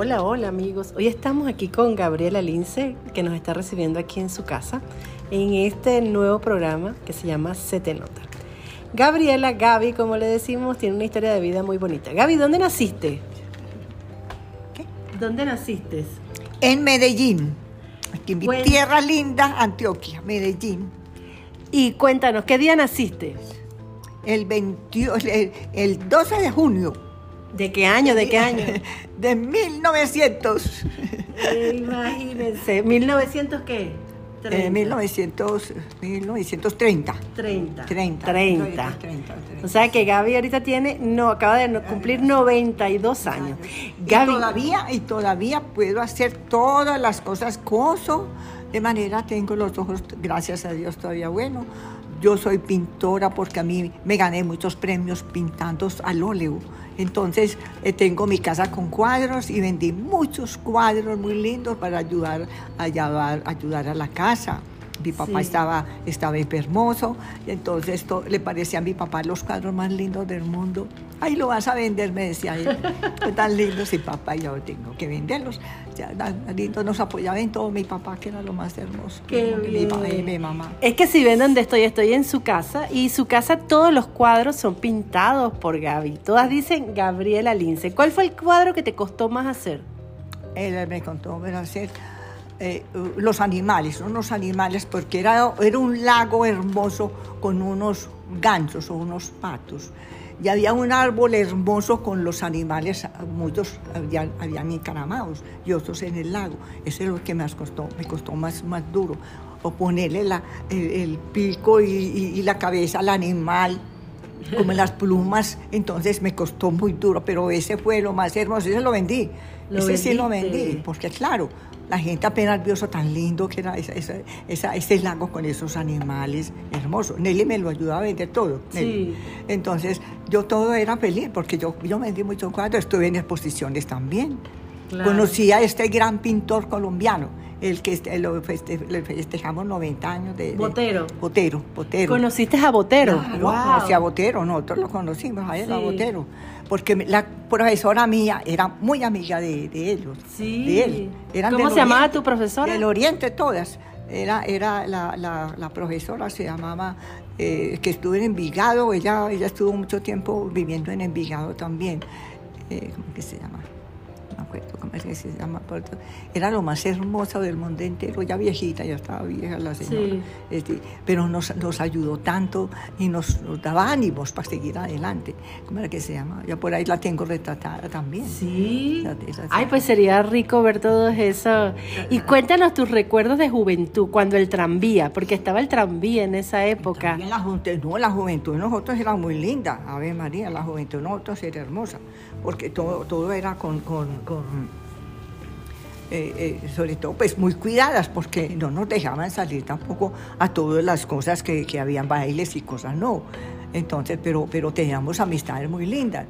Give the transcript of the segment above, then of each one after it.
Hola, hola amigos. Hoy estamos aquí con Gabriela Lince, que nos está recibiendo aquí en su casa, en este nuevo programa que se llama Se te nota. Gabriela, Gaby, como le decimos, tiene una historia de vida muy bonita. Gaby, ¿dónde naciste? ¿Qué? ¿Dónde naciste? En Medellín, aquí en mi Bueno. tierra linda, Antioquia, Medellín. Y cuéntanos, ¿qué día naciste? El, 21 el, el 12 de junio ¿De qué año? ¿De qué año? de 1900. Eh, imagínense, ¿1900 qué? Eh, 1900, 1930. 30. 30. 30. 30. O sea que Gaby ahorita tiene, no, acaba de cumplir 92 años. Y todavía, y todavía puedo hacer todas las cosas coso, de manera tengo los ojos, gracias a Dios, todavía bueno. Yo soy pintora porque a mí me gané muchos premios pintando al óleo. Entonces eh, tengo mi casa con cuadros y vendí muchos cuadros muy lindos para ayudar a llevar- ayudar a la casa. Mi papá Sí. estaba, estaba enfermoso, y entonces to- le parecía a mi papá los cuadros más lindos del mundo. Ahí lo vas a vender, me decía él. Tan lindos, y papá, yo tengo que venderlos. Ya, tan lindo, nos apoyaba en todo mi papá, que era lo más hermoso. Qué mi, pa- bien. y mi mamá. es que si ven donde estoy, estoy en su casa y su casa todos los cuadros son pintados por Gaby. Todas dicen Gabriela Lince. ¿Cuál fue el cuadro que te costó más hacer? Él me contó ver hacer eh, los animales, unos animales, porque era, era un lago hermoso con unos gansos o unos patos. Y había un árbol hermoso con los animales, muchos habían, habían encaramados y otros en el lago. Eso es lo que más costó, me costó más, más duro. O ponerle la- el, el pico y, y- y la cabeza al animal, como las plumas, entonces me costó muy duro, pero ese fue lo más hermoso, ese lo vendí. Lo ese sí lo vendiste. vendí, porque claro, la gente apenas vio eso tan lindo que era esa- esa- esa- ese lago con esos animales hermosos. Nelly me lo ayudaba a vender todo. Sí. Entonces yo todo era feliz porque yo, yo vendí muchos cuadros, estuve en exposiciones también. Claro. Conocí a este gran pintor colombiano, el que este- lo feste- le festejamos 90 años de... de- Botero. Botero, Botero. ¿Conociste a Botero? Claro, Wow. conocí a Botero, nosotros lo conocimos a él, a. Botero. Porque la profesora mía era muy amiga de, de ellos, Sí. de él. Eran ¿Cómo se llamaba Oriente, tu profesora? Del Oriente todas. Era, era la, la- la profesora, se llamaba, eh, que estuvo en Envigado, ella, ella estuvo mucho tiempo viviendo en Envigado también. Eh, ¿Cómo que se llama? Acuerdo cómo es que se llama. Era lo más hermoso del mundo entero, ya viejita, ya estaba vieja la señora. Sí. Este, pero nos, nos ayudó tanto y nos, nos daba ánimos para seguir adelante. ¿Cómo era que se llama? Ya por ahí la tengo retratada también. Sí. Esa- Ay, pues sería rico ver todo eso. Y cuéntanos tus recuerdos de juventud, cuando el tranvía, porque estaba el tranvía en esa época. La no, la juventud de nosotros era muy linda. A ver, María, la juventud de nosotros era hermosa, porque todo, todo era con, con- con, eh, eh, sobre todo, pues muy cuidadas, porque no nos dejaban salir tampoco a todas las cosas que, que habían bailes y cosas, no. Entonces, pero, pero teníamos amistades muy lindas.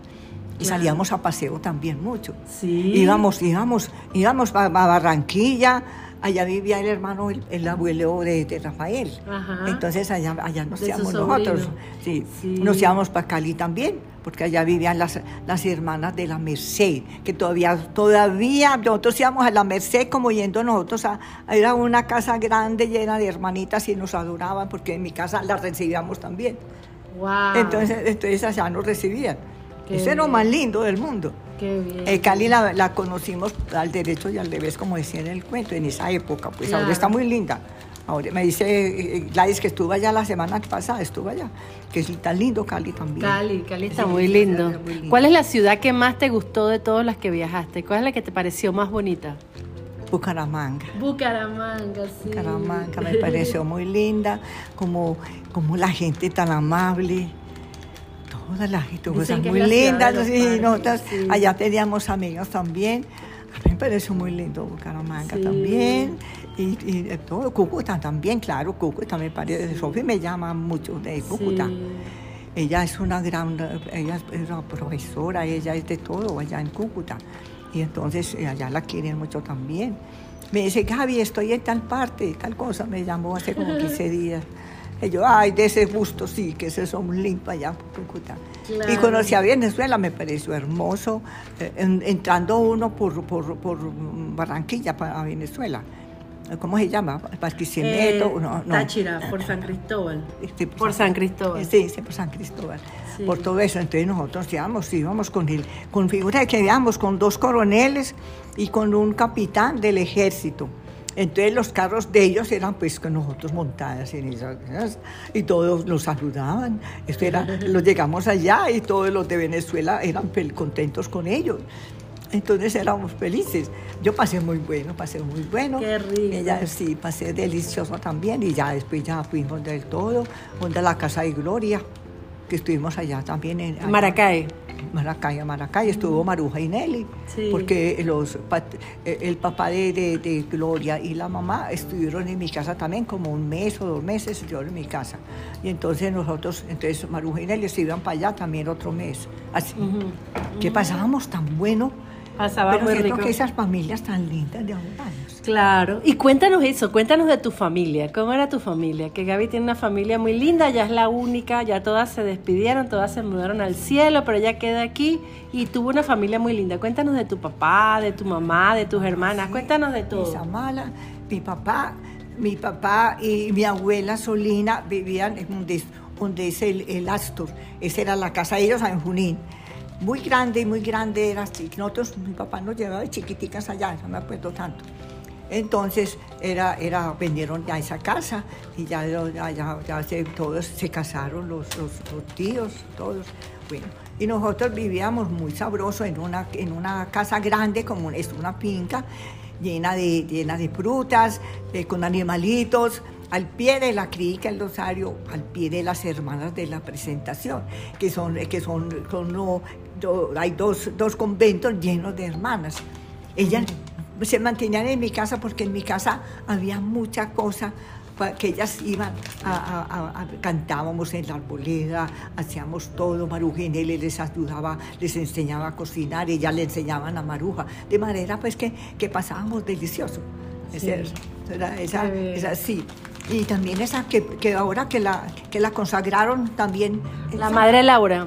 Y Claro. salíamos a paseo también mucho. Sí. Íbamos, íbamos, íbamos a, a Barranquilla, allá vivía el hermano, el, el abuelo de, de Rafael. Ajá. Entonces allá, allá nos íbamos nosotros. Sí. Sí. Nos íbamos para Cali también, porque allá vivían las, las hermanas de la Merced, que todavía, todavía nosotros íbamos a la Merced como yendo nosotros a, a- era una casa grande llena de hermanitas y nos adoraban, porque en mi casa las recibíamos también. Wow. Entonces, entonces allá nos recibían. Qué Eso es lo bien. más lindo del mundo. Qué bien. Eh, Cali la, la conocimos al derecho y al revés, como decía en el cuento, en esa época. Pues Claro. ahora está muy linda. Ahora me dice eh, Gladys que estuvo allá la semana pasada, estuvo allá, que es tan lindo Cali también. Cali, Cali está Sí, muy lindo. está muy lindo. ¿Cuál es la ciudad que más te gustó de todas las que viajaste? ¿Cuál es la que te pareció más bonita? Bucaramanga. Bucaramanga, sí. Bucaramanga me pareció muy linda, como, como la gente tan amable. Toda la gente, Dicen cosas muy lindas. sí, parques, nosotras sí. allá teníamos amigos también. A mí me pareció muy lindo Bucaramanga Sí. también. Y, y de todo, Cúcuta también, claro, Cúcuta me parece. Sofía me llama mucho de Cúcuta. Sí. Ella es una gran, ella es una profesora, ella es de todo allá en Cúcuta. Y entonces eh, allá la quieren mucho también. Me dice, Gaby, estoy en tal parte, tal cosa. Me llamó hace como 15 días. Y yo, ay, de ese gusto sí, que ese son lindo allá en Cúcuta. Claro. Y conocí a Venezuela, me pareció hermoso, eh, en- entrando uno por, por, por Barranquilla para Venezuela. ¿Cómo se llama? Barquisimeto, Eh, no, no. Táchira, por San Cristóbal. Sí, Por San Cristóbal. Sí, sí, por San Cristóbal. Sí. Por todo eso. Entonces nosotros íbamos, íbamos con el, con figura de que íbamos con dos coroneles y con un capitán del ejército. Entonces los carros de ellos eran pues con nosotros montadas en esas, y todos nos saludaban. Esto era, los llegamos allá y todos los de Venezuela eran contentos con ellos. Entonces éramos felices. Yo pasé muy bueno, pasé muy bueno. Qué rico. Ella sí, pasé delicioso también y ya después ya fuimos del todo, donde la casa de Gloria, que estuvimos allá también en allá- Maracay. Maracay, a Maracay, estuvo Maruja y Nelly, Sí. porque los, eh, el papá de, de- de Gloria y la mamá estuvieron en mi casa también como un mes o dos meses, estuvieron en mi casa. Y entonces nosotros, entonces Maruja y Nelly se iban para allá también otro mes. Así, que pasábamos tan bueno. Pasaba pero muy rico. que esas familias tan lindas de abogados. Claro. Y cuéntanos eso, cuéntanos de tu familia. ¿Cómo era tu familia? Que Gaby tiene una familia muy linda, ya es la única, ya todas se despidieron, todas se mudaron al cielo, pero ella queda aquí y tuvo una familia muy linda. Cuéntanos de tu papá, de tu mamá, de tus hermanas, cuéntanos de todo. Samala, mi papá, mi papá y mi abuela Solina vivían en donde, donde es el, el Astor. Esa era la casa de ellos en Junín. Muy grande, muy grande era. Nosotros, mi papá nos llevaba de chiquiticas allá, no me acuerdo tanto. Entonces, era, era, vendieron ya esa casa y ya, ya, ya, ya todos se casaron, los, los, los tíos, todos. Bueno, y nosotros vivíamos muy sabroso en una, en una casa grande, como es una finca, llena de, llena de frutas, eh, con animalitos, al pie de la clínica El Rosario, al pie de las hermanas de la presentación, que son, que son, son no, do- hay dos, dos conventos llenos de hermanas. Ellas se mantenían en mi casa porque en mi casa había mucha cosa que ellas iban a, a- a- a- cantábamos en la arboleda, hacíamos todo, Maruja y Nelly les ayudaba, les enseñaba a cocinar, ellas le enseñaban a Maruja, de manera pues que, que pasábamos delicioso. Sí. era esa, esa sí. Y también esa que, que ahora que la, que la consagraron también. La madre Laura.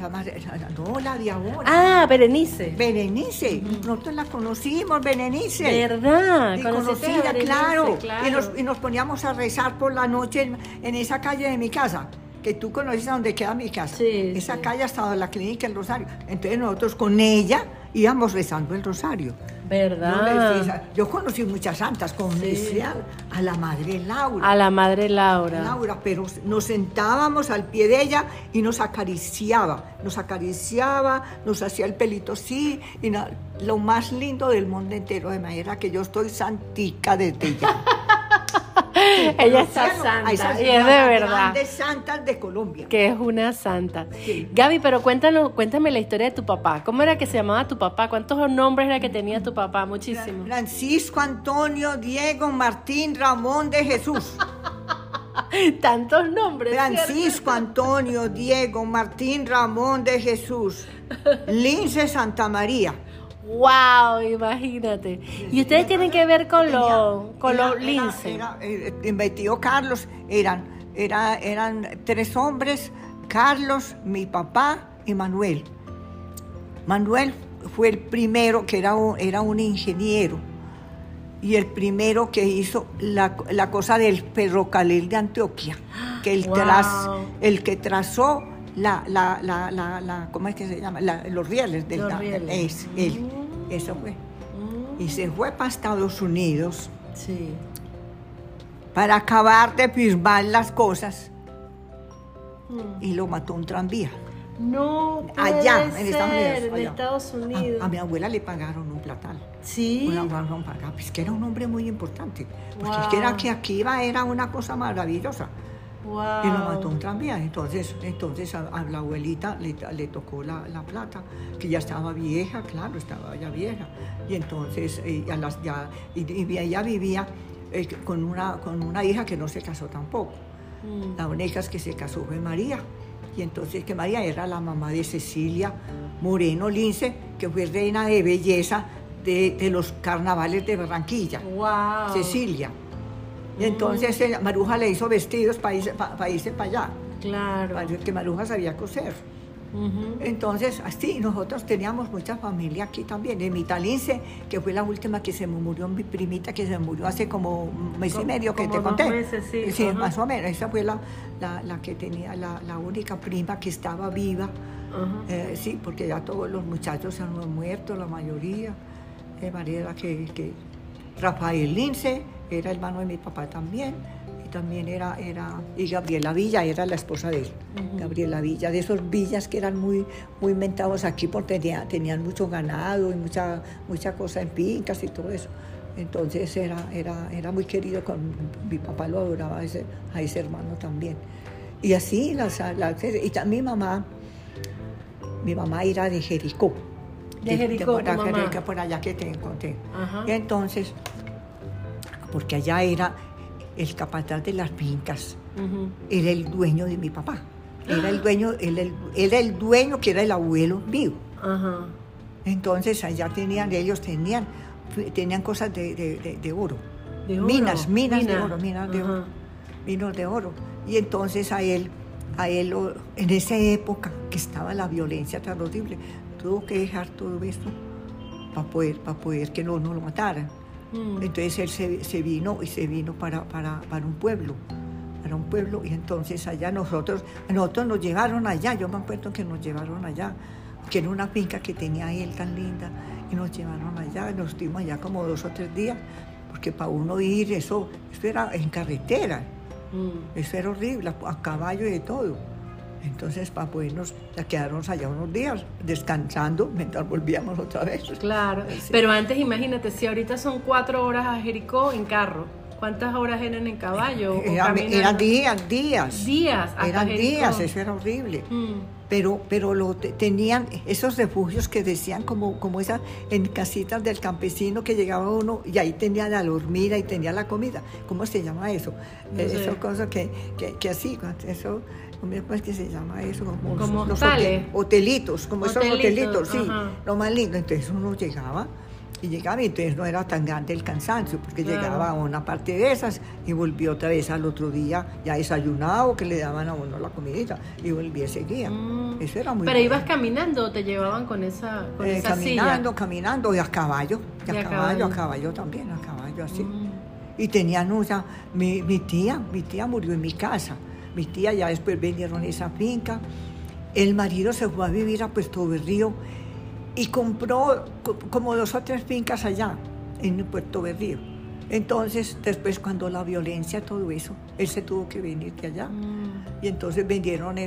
la madre- no, la de ahora. Ah, Berenice. Berenice, nosotros la conocimos, Berenice. ¿Verdad? Y conocida, Berenice, claro. claro. Y, nos, y nos poníamos a rezar por la noche en, en esa calle de mi casa, que tú conoces a donde queda mi casa. Sí, esa sí. calle ha estado en la clínica El Rosario. Entonces nosotros con ella íbamos rezando el Rosario. ¿Verdad? decía- yo conocí muchas santas, conocí a, a la Madre Laura. A la madre Laura. Laura, pero nos sentábamos al pie de ella y nos acariciaba, nos acariciaba, nos hacía el pelito así, y na- lo más lindo del mundo entero, de manera que yo estoy santica desde ya. Ella está santa y es de verdad. grandes santas de Colombia. Que es una santa. Sí. Gaby, pero cuéntanos, cuéntame la historia de tu papá. ¿Cómo era que se llamaba tu papá? ¿Cuántos nombres era que tenía tu papá? Muchísimos. Francisco Antonio Diego Martín Ramón de Jesús. Tantos nombres. Francisco Antonio Diego Martín Ramón de Jesús. Lince Santa María. Wow, imagínate. Y ustedes tienen que ver con los con los era- lince. era, eh, mi tío Carlos eran, era, eran tres hombres, Carlos, mi papá y Manuel. Manuel fue el primero que era un, era un ingeniero y el primero que hizo la, la cosa del ferrocarril de Antioquia, que el, Wow. tras, el que trazó la, la, la, la, la- ¿cómo es que se llama? La- los rieles del Los rieles. Es, él, Mm. eso fue. Mm, Y se fue para Estados Unidos Sí. para acabar de firmar las cosas Mm. y lo mató un tranvía. No, puede Allá, en ser, Estados Unidos. en allá. Estados A- Unidos. A, mi abuela le pagaron un platal. sí. Una guardia pagada, pues que era un hombre muy importante. Porque es Wow. que era que aquí iba, era una cosa maravillosa. Wow. Y lo mató un tranvía. Entonces, entonces a, a la abuelita le, le tocó la, la plata, que ya estaba vieja, claro, estaba ya vieja. Y entonces eh, a las, ya, y, y ella vivía eh, con, una, con una hija que no se casó tampoco. Mm. La única que se casó fue María. Y entonces que María era la mamá de Cecilia Moreno Lince, que fue reina de belleza de, de los carnavales de Barranquilla. Wow. Cecilia. Y entonces eh, Maruja le hizo vestidos para irse para irse para allá. Claro. Porque Maruja sabía coser. Ujú. Entonces, así, nosotros teníamos mucha familia aquí también. En Mitalince, que fue la última que se me murió, mi primita que se murió hace como un mes y medio que te conté. meses, sí, ajá. más o menos. Esa fue la, la, la que tenía, la, la única prima que estaba viva. Ajá. Eh, sí, porque ya todos los muchachos se han muerto, la mayoría. De manera que, que Rafael Lince era hermano de mi papá también. Y también era, era, y Gabriela Villa era la esposa de él. Gabriela Villa, de esos villas que eran muy, muy inventados aquí porque tenía- tenían mucho ganado y mucha, mucha cosa en fincas y todo eso. Entonces era, era, era muy querido, con, mi papá lo adoraba a ese, a ese hermano también. Y así, las, las- y también mi mamá, mi mamá era de Jericó. De Jericó, por, acá, mamá. que por allá que te encontré. Ajá. Y entonces, porque allá era el capataz de las fincas, era el dueño de mi papá. Era el dueño, él, el- era el dueño que era el abuelo mío. Ajá. Entonces allá tenían, ellos tenían, tenían cosas de, de- de- de oro. Minas, minas de oro, minas de oro. Minas de oro. Y entonces a él, a él, en esa época que estaba la violencia tan horrible, tuvo que dejar todo esto para poder, para poder que no, no lo mataran. Mm. Entonces él se, se vino y se vino para, para, para un pueblo, para un pueblo, y entonces allá nosotros, nosotros nos llevaron allá, yo me acuerdo que nos llevaron allá, que era una finca que tenía él tan linda, y nos llevaron allá, nos estuvimos allá como dos o tres días, porque para uno ir, eso, eso era en carretera, Mm. eso era horrible, a caballo y de todo. Entonces, para podernos, ya quedarnos allá unos días, descansando, mientras volvíamos otra vez. Claro. Sí. Pero antes, imagínate, si ahorita son cuatro horas a Jericó en carro, ¿cuántas horas eran en caballo? Era- eran días, días. Días hasta Eran Jericó. días, eso era horrible. Mm. Pero, pero lo te- tenían esos refugios que decían como, como esas en casitas del campesino que llegaba uno y ahí tenía la dormida y tenía la comida. ¿Cómo se llama eso? No Eh, sé. Eso cosa que, que, que así, eso, ¿cómo es que se llama eso? Como, Como los hotel- hotelitos, como esos Hotelitos, hotelitos, sí, ajá. lo más lindo. Entonces uno llegaba y llegaba y entonces no era tan grande el cansancio, porque Claro. llegaba a una parte de esas y volvió otra vez al otro día ya desayunado, que le daban a uno la comidita y volvía y seguía. Mm. Eso era muy Pero bueno. ibas caminando o te llevaban con esa, con Eh, esa caminando, silla. caminando, y a caballo, y a, Y a caballo, caballo. a caballo también, a caballo así. Mm. Y tenían una, mi, mi tía, mi tía murió en mi casa. Mi tía ya después vendieron esa finca. El marido se fue a vivir a Puerto Berrío y compró co- como dos o tres fincas allá, en Puerto Berrío. Entonces, después cuando la violencia, todo eso, él se tuvo que venir de allá. Mm. Y entonces vendieron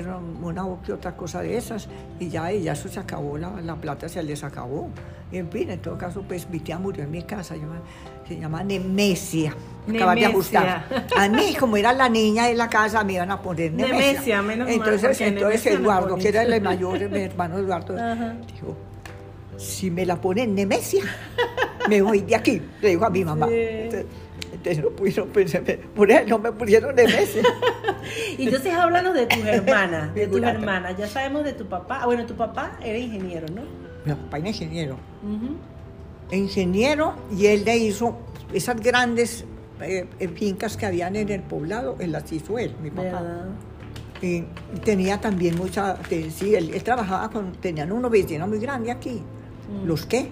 una o que otra cosa de esas y ya, y ya eso se acabó, la, la plata se les acabó. Y en fin, en todo caso, pues mi tía murió en mi casa, se llama Nemesia. Acabas de ajustar. A mí, como era la niña de la casa, me iban a poner Nemesia. Nemesia, menos mal, entonces, porque entonces Nemesia no Eduardo, que era el mayor, mi hermano Eduardo, Ajá. dijo, si me la ponen Nemesia, me voy de aquí, le dijo a mi mamá. Sí. Entonces, entonces no pudieron, por eso no me pusieron Nemesia. Y entonces háblanos de tus hermanas, de tus hermanas. Ya sabemos de tu papá. Ah, bueno, tu papá era ingeniero, ¿no? Mi papá era ingeniero. Ingeniero y él le hizo esas grandes eh, eh, fincas que habían en el poblado, él las hizo él, mi papá. ¿Verdad? Y tenía también mucha, sí, él, él trabajaba con, tenían una oficina muy grande aquí. Mm. ¿Los qué?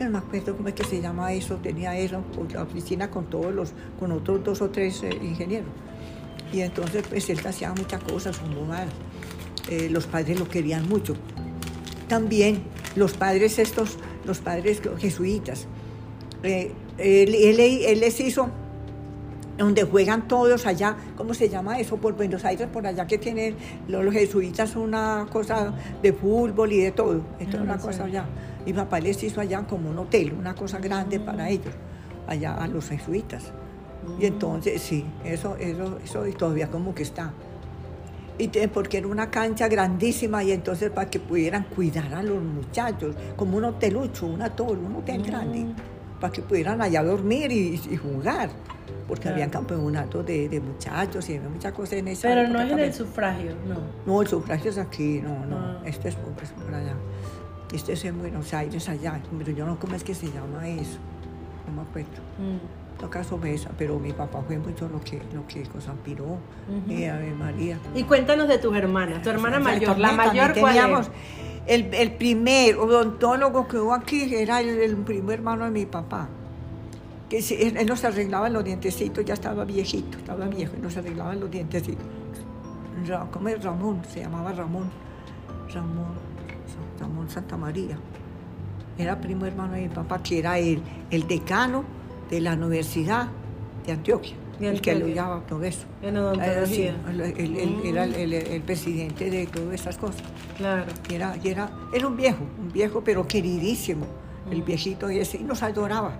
No me acuerdo cómo es que se llama eso, tenía eso, la oficina con todos los, con otros dos o tres eh, ingenieros. Y entonces pues él hacía muchas cosas. Eh, los padres lo querían mucho. También los padres estos, los padres jesuitas, eh, él, él- él les hizo donde juegan todos allá, ¿cómo se llama eso? Por Buenos Aires, por allá que tienen los, los jesuitas una cosa de fútbol y de todo, esto Ah, una no cosa allá. Mi papá les hizo allá como un hotel, una cosa grande para ellos, allá a los jesuitas. Y entonces, sí, eso, eso, eso y todavía como que está. Y te- porque era una cancha grandísima y entonces para que pudieran cuidar a los muchachos, como un hotelucho, un atol, un hotel grande, para que pudieran allá dormir y, y jugar, porque Claro. habían campeonatos de, de muchachos y había muchas cosas en esa Pero no es en el sufragio, no. No, el sufragio es aquí, no, no, Ah. este es es por allá. Este es en Buenos Aires allá, pero yo no, ¿cómo es que se llama eso? No me acuerdo. Mm. toca sobesa, pero mi papá fue mucho lo que, lo que cosa piró, y Ave María. Y cuéntanos de tus hermanas, tu hermana O sea, mayor, la mayor, ¿cuál teníamos-? El, el primer odontólogo que hubo aquí era el, el primo hermano de mi papá. Que él, nos arreglaba los dientecitos, ya estaba viejito, estaba viejo, y nos arreglaba los dientecitos. ¿Cómo es Ramón? Se llamaba Ramón. Ramón, Ramón Santa María. Era primo hermano de mi papá, que era el, el decano de la Universidad de Antioquia. De el que lo llevaba todo eso. En Era, el- el- era el, el- el presidente de todas esas cosas. Claro. Y era, y era, era un viejo, un viejo pero queridísimo, el Mm. viejito ese, y nos adoraba.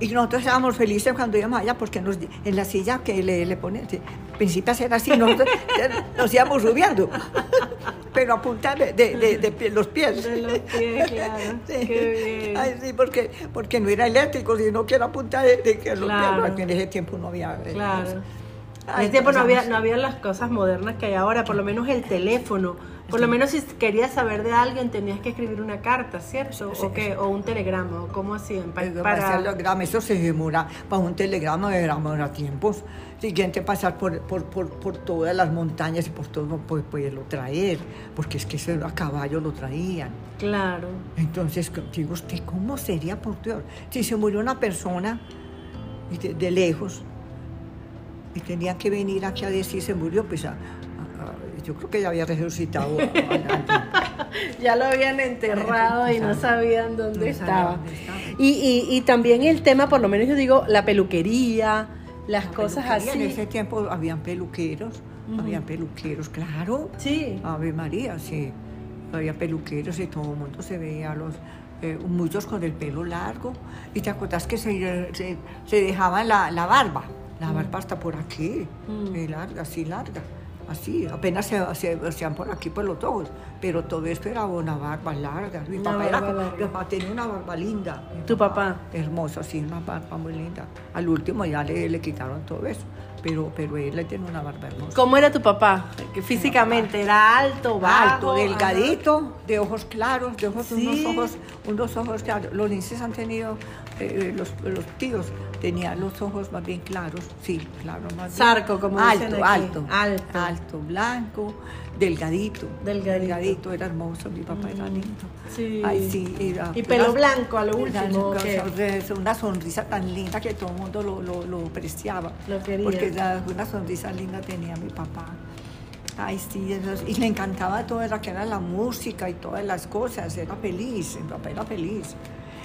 Y nosotros estábamos felices cuando íbamos allá porque nos, en la silla que le, le ponían, sí, principio a ser así, nosotros nos íbamos subiendo, pero a punta de, de- de- de los pies. De los pies, claro. Sí. Qué bien. Ay, sí, porque, porque no era eléctrico, sino que era a punta de, que los Claro. pies, porque en ese tiempo no había... eh, Claro. cosas. En Ay, ese tiempo no había, no había las cosas modernas que hay ahora, por lo menos el teléfono. Por lo menos si querías saber de alguien tenías que escribir una carta, ¿cierto? Sí, o, qué, o un telegrama, cómo hacían. Pa- Eh, para... Para hacer telegrama, eso se demora, para un telegrama demora tiempos. Siguiente, pasar por, por, por, por todas las montañas y por todo, pues, poderlo traer, porque es que eso a caballo lo traían. Claro. Entonces, digo usted, ¿cómo sería por Dios? Si se murió una persona de, de lejos y tenían que venir aquí a decir se murió, pues a- yo creo que ya había resucitado. Ya lo habían enterrado y no sabían dónde No estaba. sabían dónde estaba. Y, y, y también el tema, por lo menos yo digo, la peluquería, las La cosas peluquería, En así. ese tiempo habían peluqueros, habían peluqueros, claro. Sí. Ave María, sí. Había peluqueros y todo el mundo se veía los eh, muchos con el pelo largo. Y te acuerdas que se, se, se dejaban la, la barba, la barba hasta por aquí, Mm. eh, larga, así larga. Así, apenas se, se hacían por aquí por los ojos, pero todo esto era una barba larga. Mi Una papá, era barba como- larga. mi papá tenía una barba linda. ¿Tu papá? Hermosa, sí, una barba muy linda. Al último ya le, le quitaron todo eso, pero, pero él le tiene una barba hermosa. ¿Cómo era tu papá? Que físicamente era alto, bajo. Alto, delgadito, de ojos claros, de ojos, Sí. unos ojos, unos ojos claros. Los linces han tenido, eh, los, los tíos tenían los ojos más bien claros, sí, claros más bien. Zarco, como alto, dicen aquí. alto, Alto. alto, blanco, delgadito. Delgadito. era hermoso, mi papá era lindo. Sí. Ay, sí, era- Y pelo era- blanco a lo era último, una sonrisa- Una sonrisa tan linda que todo el mundo lo, lo, lo apreciaba. Lo quería. Porque la- una sonrisa linda tenía mi papá. Ay, sí, eso- y le encantaba todo lo que era la música y todas las cosas, era feliz, mi papá era feliz.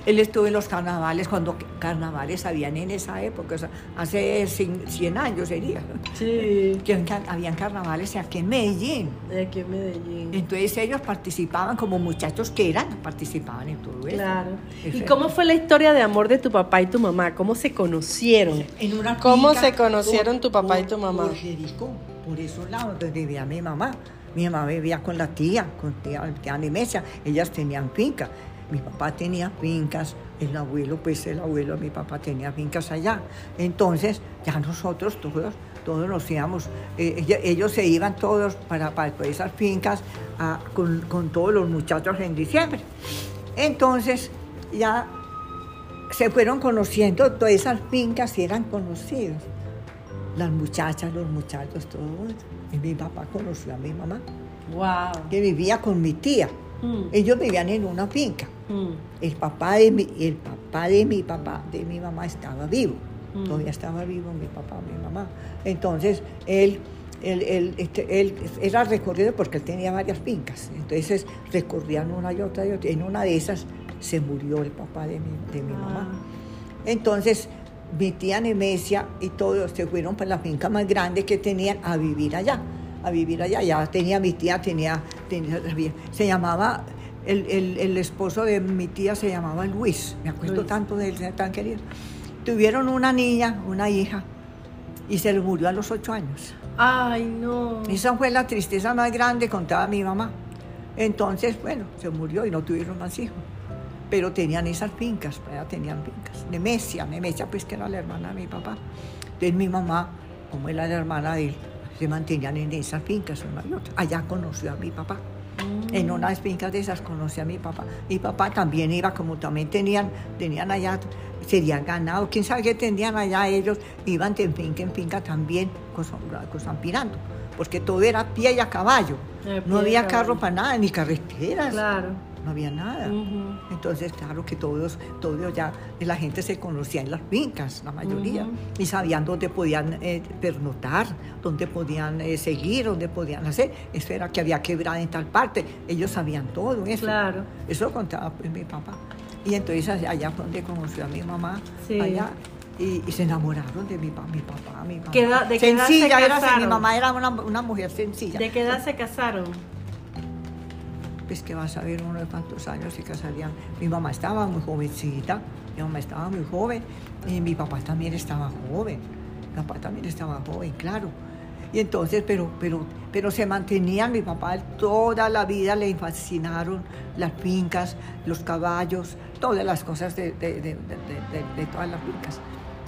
Él estuvo en los carnavales, cuando carnavales habían en esa época, o sea, hace cin- 100 años sería, Sí. que habían- carnavales aquí en Medellín. De aquí en Medellín. Entonces ellos participaban como muchachos que eran, participaban en todo eso. Claro. ¿Y cómo fue la historia de amor de tu papá y tu mamá? ¿Cómo se conocieron? En una ¿Cómo se conocieron por- tu papá y por- tu mamá? Por Jericó, por esos lados donde vivía mi mamá. Mi mamá vivía con la tía, con tía, tía Nemesia. Ellas tenían finca. Mi papá tenía fincas, el abuelo, pues el abuelo de mi papá tenía fincas allá. Entonces, ya nosotros todos, todos nos íbamos, eh, ellos se iban todos para, para esas fincas con, con todos los muchachos en diciembre. Entonces, ya se fueron conociendo, todas esas fincas y eran conocidos. Las muchachas, los muchachos, todos. Y mi papá conoció a mi mamá, Wow. que vivía con mi tía. Mm, Ellos vivían en una finca. Mm, El papá de mi, el papá de mi papá, de mi mamá, estaba vivo. Mm. Todavía estaba vivo mi papá, mi mamá. Entonces, él, él, él, este, él era recorrido porque él tenía varias fincas. Entonces, recorrían una y otra y otra. En una de esas se murió el papá de mi, de mi mamá. Entonces, mi tía Nemesia y todos se fueron para la finca más grande que tenían a vivir allá. A vivir allá. Ya tenía mi tía, tenía, tenía se llamaba, el, el- el esposo de mi tía se llamaba Luis. Me acuerdo Luis. tanto de él, tan querido. Tuvieron una niña, una hija, y se le murió a los ocho años. Ay, no. Esa fue la tristeza más grande, contaba mi mamá. Entonces, bueno, se murió y no tuvieron más hijos. Pero tenían esas fincas, ya tenían fincas. Nemesia, Nemesia, pues que era la hermana de mi papá. Entonces mi mamá, como era la hermana de él, se mantenían en esas fincas una y otra. Allá conoció a mi papá. En unas fincas de esas conocí a mi papá. Mi papá también iba, como también tenían, tenían allá, serían ganado, quién sabe qué tenían allá ellos, iban de finca en finca también, pirando, porque todo era pie y a caballo. No había carro para nada, ni carreteras Claro. No había nada. Entonces, claro que todos, todos ya, la gente se conocía en las fincas, la mayoría, y sabían dónde podían eh, pernotar, dónde podían eh, seguir, dónde podían hacer. Eso era que había quebrada en tal parte. Ellos sabían todo eso. Claro. Eso lo contaba pues, mi papá. Y entonces allá, fue donde conoció a mi mamá, Sí. allá. Y, y se enamoraron de mi, mi papá, mi mamá. ¿Qué edad- de qué edad se sencilla, era, casaron? mi mamá era una, una mujer sencilla. ¿De qué edad se casaron? Pues que vas a ver uno de cuántos años se casarían. Mi mamá estaba muy jovencita, mi mamá estaba muy joven y mi papá también estaba joven. Mi papá también estaba joven, claro. Y entonces, pero, pero, pero se mantenían, mi papá toda la vida le fascinaron las fincas, los caballos, todas las cosas de- de- de- de todas las fincas.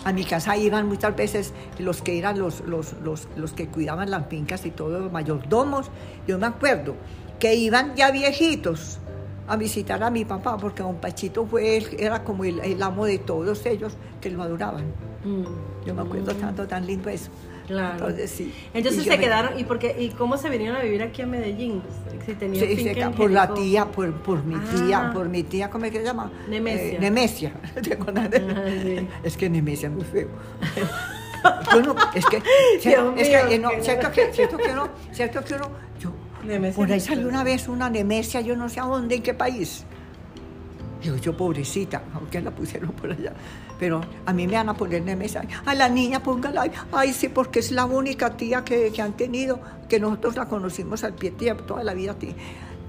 A mi casa iban muchas veces los que eran los, los, los, los que cuidaban las fincas y todos los mayordomos. Yo me acuerdo que iban ya viejitos a visitar a mi papá, porque don Pachito fue, era como el, el amo de todos ellos que lo adoraban. Mm. Yo me acuerdo Mm. tanto, tan lindo eso. Claro. Entonces, sí. Se me- quedaron, ¿y, por qué- ¿y cómo se vinieron a vivir aquí a Medellín? Si tenían Sí, finca se- por la tía, por, por mi tía, Ah. por mi tía, ¿cómo es que se llama? Nemesia. Eh, Nemesia. ¿Te acuerdas de- Ah, sí. Es que Nemesia es muy feo. Yo no, es que, es que, eh, no, cierto que, cierto que uno, cierto que uno, yo, Por ahí salió una vez una Nemesia, yo no sé a dónde, en qué país. Digo, yo pobrecita, aunque la pusieron por allá. Pero a mí me van a poner Nemesia. A la niña póngala. Ay, sí, porque es la única tía que, que han tenido, que nosotros la conocimos al pie tía, toda la vida tía.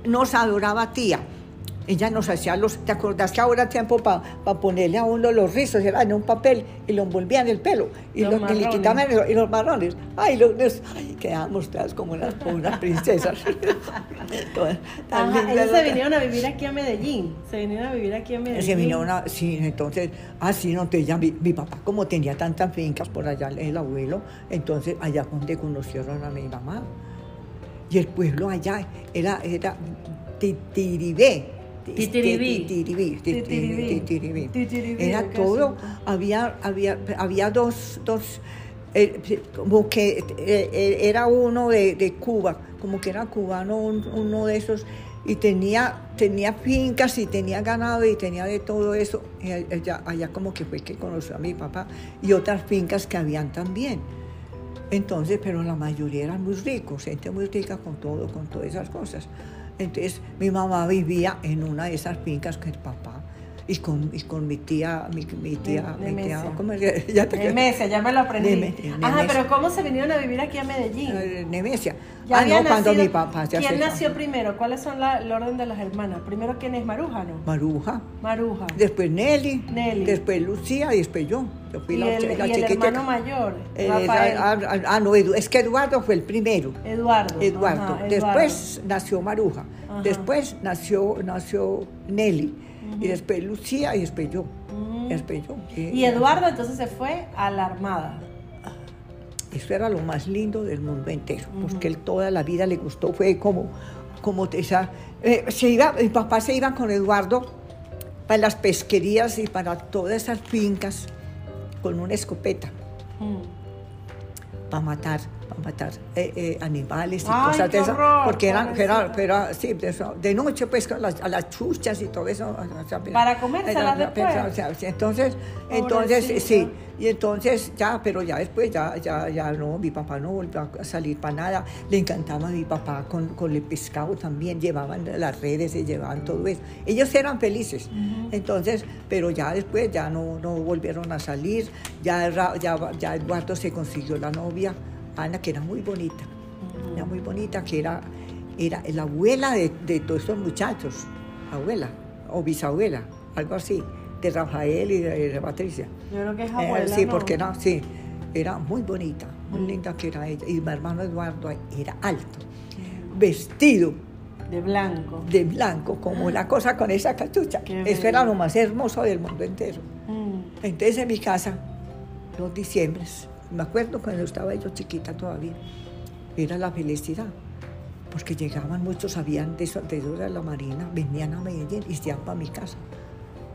Nos adoraba tía. Ella nos hacía los. ¿Te acordás que ahora tiempo para ponerle a uno los rizos? Era en un papel y lo envolvían el pelo y, Los lo- y le quitaban el- y los marrones. Ay, los, ay quedamos todas como unas, unas princesas. Todas Ajá, ellos se vinieron a vivir aquí a Medellín. Se vinieron a vivir aquí a Medellín. Se vino una, sí, entonces, ah, sí, no, entonces ya mi, mi papá, como tenía tantas fincas por allá, el abuelo, entonces allá fue donde conocieron a mi mamá. Y el pueblo allá era, era Titiribé. Titiribí. Titiribí, Titiribí. Titiribí, Titiribí. Titiribí, Era ¿qué todo, había, había, había dos, dos eh, como que eh, eh, era uno de, de Cuba, como que era cubano un- uno de esos, y tenía, tenía fincas y tenía ganado y tenía de todo eso. Y allá, allá como que fue que conoció a mi papá y otras fincas que habían también. Entonces, pero la mayoría eran muy ricos, gente muy rica con todo, con todas esas cosas. Entonces, mi mamá vivía en una de esas fincas con el papá y con, y con mi tía, mi, mi tía, Ne- mi tía, Nemesia. ¿cómo es que- ya te Nemesia, ya me lo aprendí. Neme- Ajá, Nemesia. pero ¿cómo se vinieron a vivir aquí a Medellín? Eh, Nemesia. Ya ah, cuando nacido- mi papá se ¿Quién nació primero? ¿Cuáles son la, el orden de las hermanas? Primero, ¿quién es Maruja, no? Maruja, Maruja. después Nelly, Nelly. después Lucía y después yo. Yo fui y la, el, la y el hermano mayor, Eh, Rafael. ah, ah, ah, no, es que Eduardo fue el primero. Eduardo. Eduardo. ajá, Después nació Maruja. Ajá. Después nació, nació Nelly. Y después Lucía y después yo. Ujú. Después yo. Y Eduardo entonces se fue a la Armada. Eso era lo más lindo del mundo entero, porque él toda la vida le gustó, fue como, como esa, eh, se iba, mi papá se iba con Eduardo para las pesquerías y para todas esas fincas con una escopeta Mm. para matar, para matar eh, eh, animales y Ay, cosas de esas, porque eran, era, sí, de, eso, de noche pues las, a las chuchas y todo eso. o sea, Para comérselas después. o sea, entonces, entonces sí, y entonces ya, pero ya después ya, ya, ya no, mi papá no volvió a salir para nada, le encantaba a mi papá con, con el pescado también, llevaban las redes, se llevaban todo eso, ellos eran felices, entonces, pero ya después ya no, no volvieron a salir, ya, ya, ya Eduardo se consiguió la novia, Ana, que era muy bonita, era muy bonita, que era, era la abuela de, de todos estos muchachos, abuela o bisabuela, algo así, de Rafael y de, de Patricia. Yo creo que es Eh, abuela, sí, ¿no? porque era, sí, era muy bonita, muy Mm. linda que era ella. Y mi hermano Eduardo era alto, vestido De blanco. de blanco, como una cosa con esa cachucha. Qué Eso era lo más hermoso del mundo entero. Mm. Entonces en mi casa, los diciembres, me acuerdo cuando estaba yo chiquita todavía, era la felicidad. porque llegaban muchos, habían de, de la Marina, venían a Medellín y se iban para mi casa.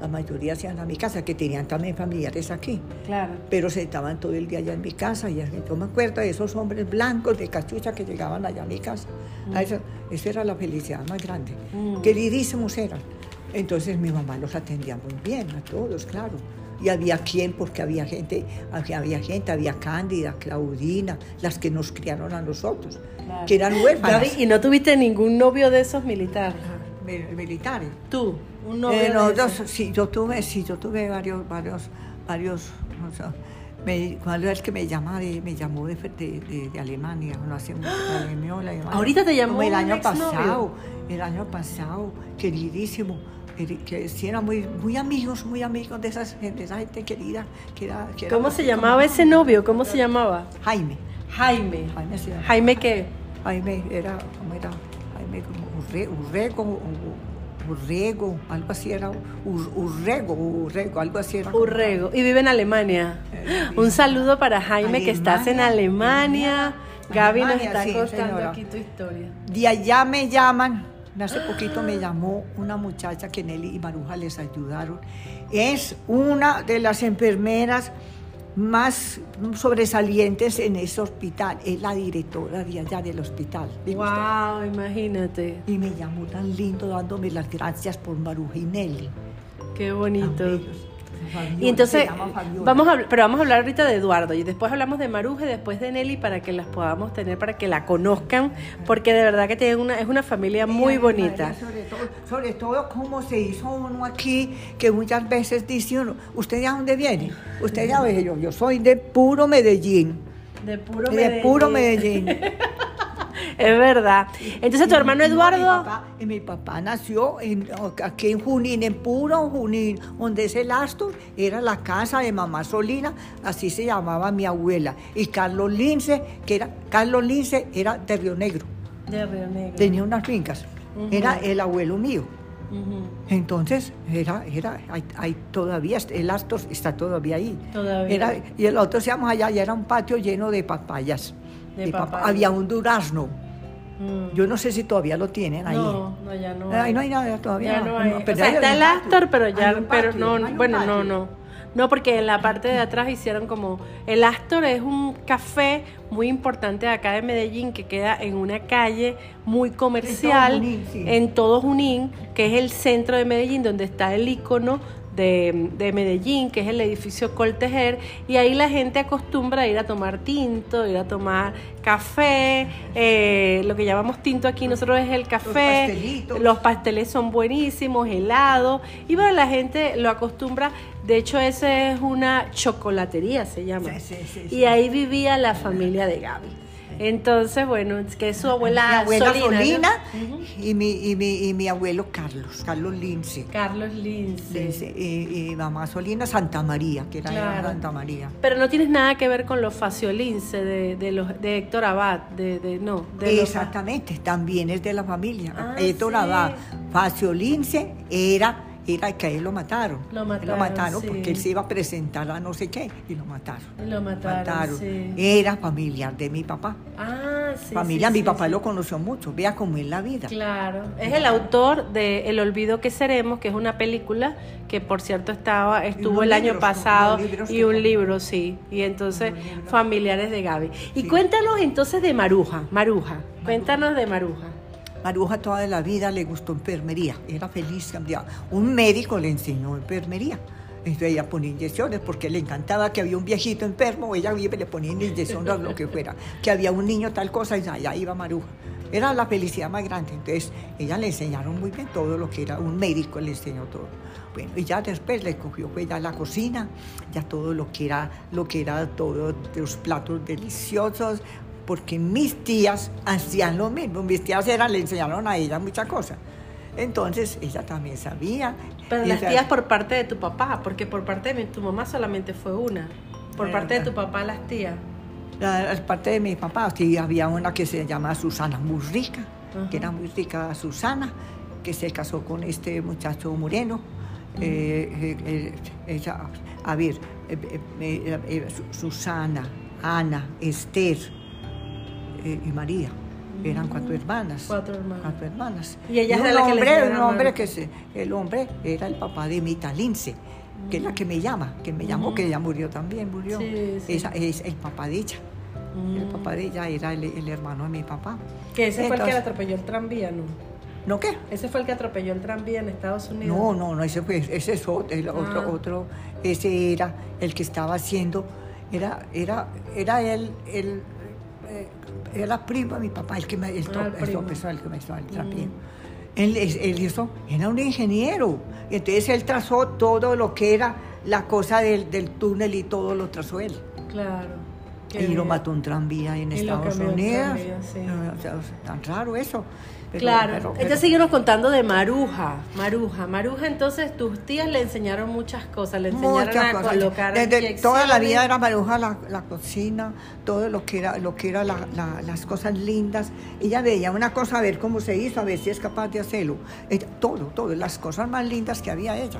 La mayoría se iban a mi casa, que tenían también familiares aquí. Claro. Pero se estaban todo el día allá en mi casa. Y yo me acuerdo de esos hombres blancos de cachucha que llegaban allá a mi casa. A Eso, eso era la felicidad más grande. Mm. Queridísimos eran. Entonces mi mamá los atendía muy bien, a todos, claro. Y había quien, porque había gente, había, había gente, había Cándida, Claudina, las que nos criaron a nosotros, Claro. que eran huérfanas. ¿y no tuviste ningún novio de esos militares? Mi- militares. Tú, un novio Eh, de nosotros, esos. sí, yo tuve, sí, yo tuve varios, varios, varios, o sea, me, ¿cuál era el que me llama de, me llamó de, de, de- de Alemania, no hace mucho, de Alemania, de Alemania. Ahorita te llamó el año pasado, el año pasado, queridísimo, que- sí eran muy, muy amigos, muy amigos de, esas, de esa gente querida, que era, que era ¿Cómo se llamaba ese novio? ¿Cómo se llamaba? Jaime, Jaime. Jaime llama. ¿Jaime qué? Jaime era, ¿cómo era? Jaime como Urre- Urrego, Urrego, algo así era, Ur- Urrego, Urrego, algo así era. Urrego. Y vive en Alemania. Eh, Un saludo para Jaime, que estás en Alemania. Alemania. Gaby nos está sí, contando aquí tu historia. De allá me llaman, hace poquito me llamó una muchacha que Nelly y Maruja les ayudaron. Es una de las enfermeras más sobresalientes en ese hospital. Es la directora de allá del hospital. Wow, imagínate. Y me llamó tan lindo dándome las gracias por Maruja y Nelly. Qué bonito. Y entonces, vamos a, pero vamos a hablar ahorita de Eduardo y después hablamos de Maruja y después de Nelly para que las podamos tener, para que la conozcan, porque de verdad que tienen una, es una familia muy bonita. Sobre todo, sobre todo cómo se hizo uno aquí, que muchas veces dice uno, ¿usted de dónde viene? Usted ya ve, yo, yo soy de puro Medellín. De puro De puro Medellín. Es verdad. Entonces tu hermano Y mi Eduardo, papá, y mi papá nació en, aquí en Junín, en puro Junín, donde es el Astor, era la casa de mamá Solina, así se llamaba mi abuela. Y Carlos Lince, que era, Carlos Lince era de Río Negro, de Río Negro. tenía unas fincas, era el abuelo mío. Entonces, era, era, hay, hay todavía, el Astor está todavía ahí. Todavía. Era, y el otro se llama allá, y era un patio lleno de papayas. De. Había un durazno. Mm. Yo no sé si todavía lo tienen ahí. No, no, ya no. Ahí no hay nada todavía. Ya no hay. No, pero o sea, hay está el. Astor, pero ya, pero no, bueno, no, patio. no. No, porque en la parte de atrás hicieron como... El Astor es un café muy importante de acá de Medellín que queda en una calle muy comercial Junín, sí. en todo Junín, que es el centro de Medellín, donde está el icono de, de Medellín, que es el edificio Coltejer, y ahí la gente acostumbra a ir a tomar tinto, ir a tomar café, eh, lo que llamamos tinto aquí nosotros es el café, pastelitos. los pasteles son buenísimos, helado, y bueno, la gente lo acostumbra, de hecho esa es una chocolatería se llama, Sí, sí, sí, y ahí vivía la familia de Gaby. Entonces, bueno, es que es su abuela, mi abuela Solina, Solina, ¿no? Ujú. y, mi, y, mi, y mi abuelo Carlos, Carlos Lince. Carlos Lince. Lince, y, y mamá Solina Santa María, que era Claro. Santa María. Pero no tienes nada que ver con los Faciolince de, de, los, de Héctor Abad, de, de- no. De los- Exactamente, también es de la familia. Ah, Héctor sí. Abad. Facio Lince era, era que a él lo mataron. Lo mataron, Lo mataron sí. porque él se iba a presentar a no sé qué y lo mataron. Lo mataron, sí. Era familiar de mi papá. Ah, sí. familia, sí, mi papá lo conoció mucho. Vea cómo es la vida. Claro, es el autor de El olvido que seremos, que es una película que por cierto estaba estuvo el año pasado y un libro, sí. Y entonces familiares de Gaby. Y cuéntanos entonces de Maruja, Maruja. Cuéntanos de Maruja. Maruja toda la vida le gustó enfermería, era feliz. cambiaba. Un médico le enseñó enfermería. Entonces ella ponía inyecciones porque le encantaba que había un viejito enfermo, ella le ponía inyecciones o lo que fuera. Que había un niño tal cosa y allá iba Maruja. Era la felicidad más grande. Entonces ella le enseñaron muy bien todo lo que era un médico, le enseñó todo. Bueno, y ya después le cogió pues ya la cocina, ya todo lo que era, lo que era todo, los platos deliciosos, porque mis tías hacían lo mismo. Mis tías eran, le enseñaron a ella muchas cosas. Entonces ella también sabía. Pero las tías por parte de tu papá, porque por parte de mi- tu mamá solamente fue una. Por parte de tu papá las tías. La, la parte de mi papá, sí, había una que se llama Susana, muy rica, que era muy rica Susana, que se casó con este muchacho moreno. Eh, eh, eh, ella, a ver, eh, Su- Susana, Ana, Esther eh, y María. Eran cuatro hermanas. Cuatro hermanas. Cuatro hermanas. Y ella era la que hombre, un hombre que se, el hombre era el papá de Mita Lince, que es la que me llama, que me llamó, que ella murió también, murió. Sí, sí. Esa es el papá de ella. El Mm. papá de ella era el, el hermano de mi papá. Que ese fue el que le atropelló el tranvía, ¿no? ¿No qué? Ese fue el que atropelló el tranvía en Estados Unidos. No, no, no, ese, fue, ese es otro, el otro, Ah. otro, ese era el que estaba haciendo, era, era, era él, el, eh, era primo de mi papá, el que me, el, Ah, el que me estaba el Mm. Él, hizo, era un ingeniero, entonces él trazó todo lo que era la cosa del, del túnel y todo lo trazó él. Claro. Y lo mató un tranvía en Estados Unidos. tranvía, sí. Tan raro eso. Pero- claro. pero- pero- Entonces síguenos contando de Maruja. Maruja. Maruja, entonces tus tías le enseñaron muchas cosas. Le enseñaron Muchas a cosas. colocar Desde toda la vida era maruja la, la cocina, todo lo que era, lo que era la- la- las cosas lindas. Ella veía una cosa a ver cómo se hizo, a ver si es capaz de hacerlo. Ella- todo, todo, las cosas más lindas que había ella.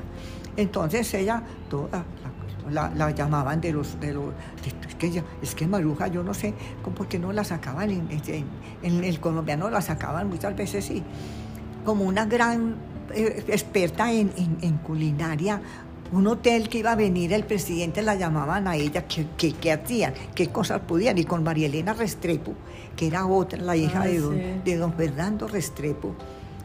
Entonces ella, toda, la, la- la llamaban de los, de los, de- es que es que Maruja, yo no sé, ¿cómo- ¿por qué no la sacaban en, en- en el colombiano la sacaban muchas veces sí, como una gran eh, experta en, en- culinaria. Un hotel que iba a venir, el presidente la llamaban a ella, ¿qué, hacían? ¿Qué cosas podían? Y con María Elena Restrepo, que era otra, la hija Ay, de, don, sí. de don Fernando Restrepo,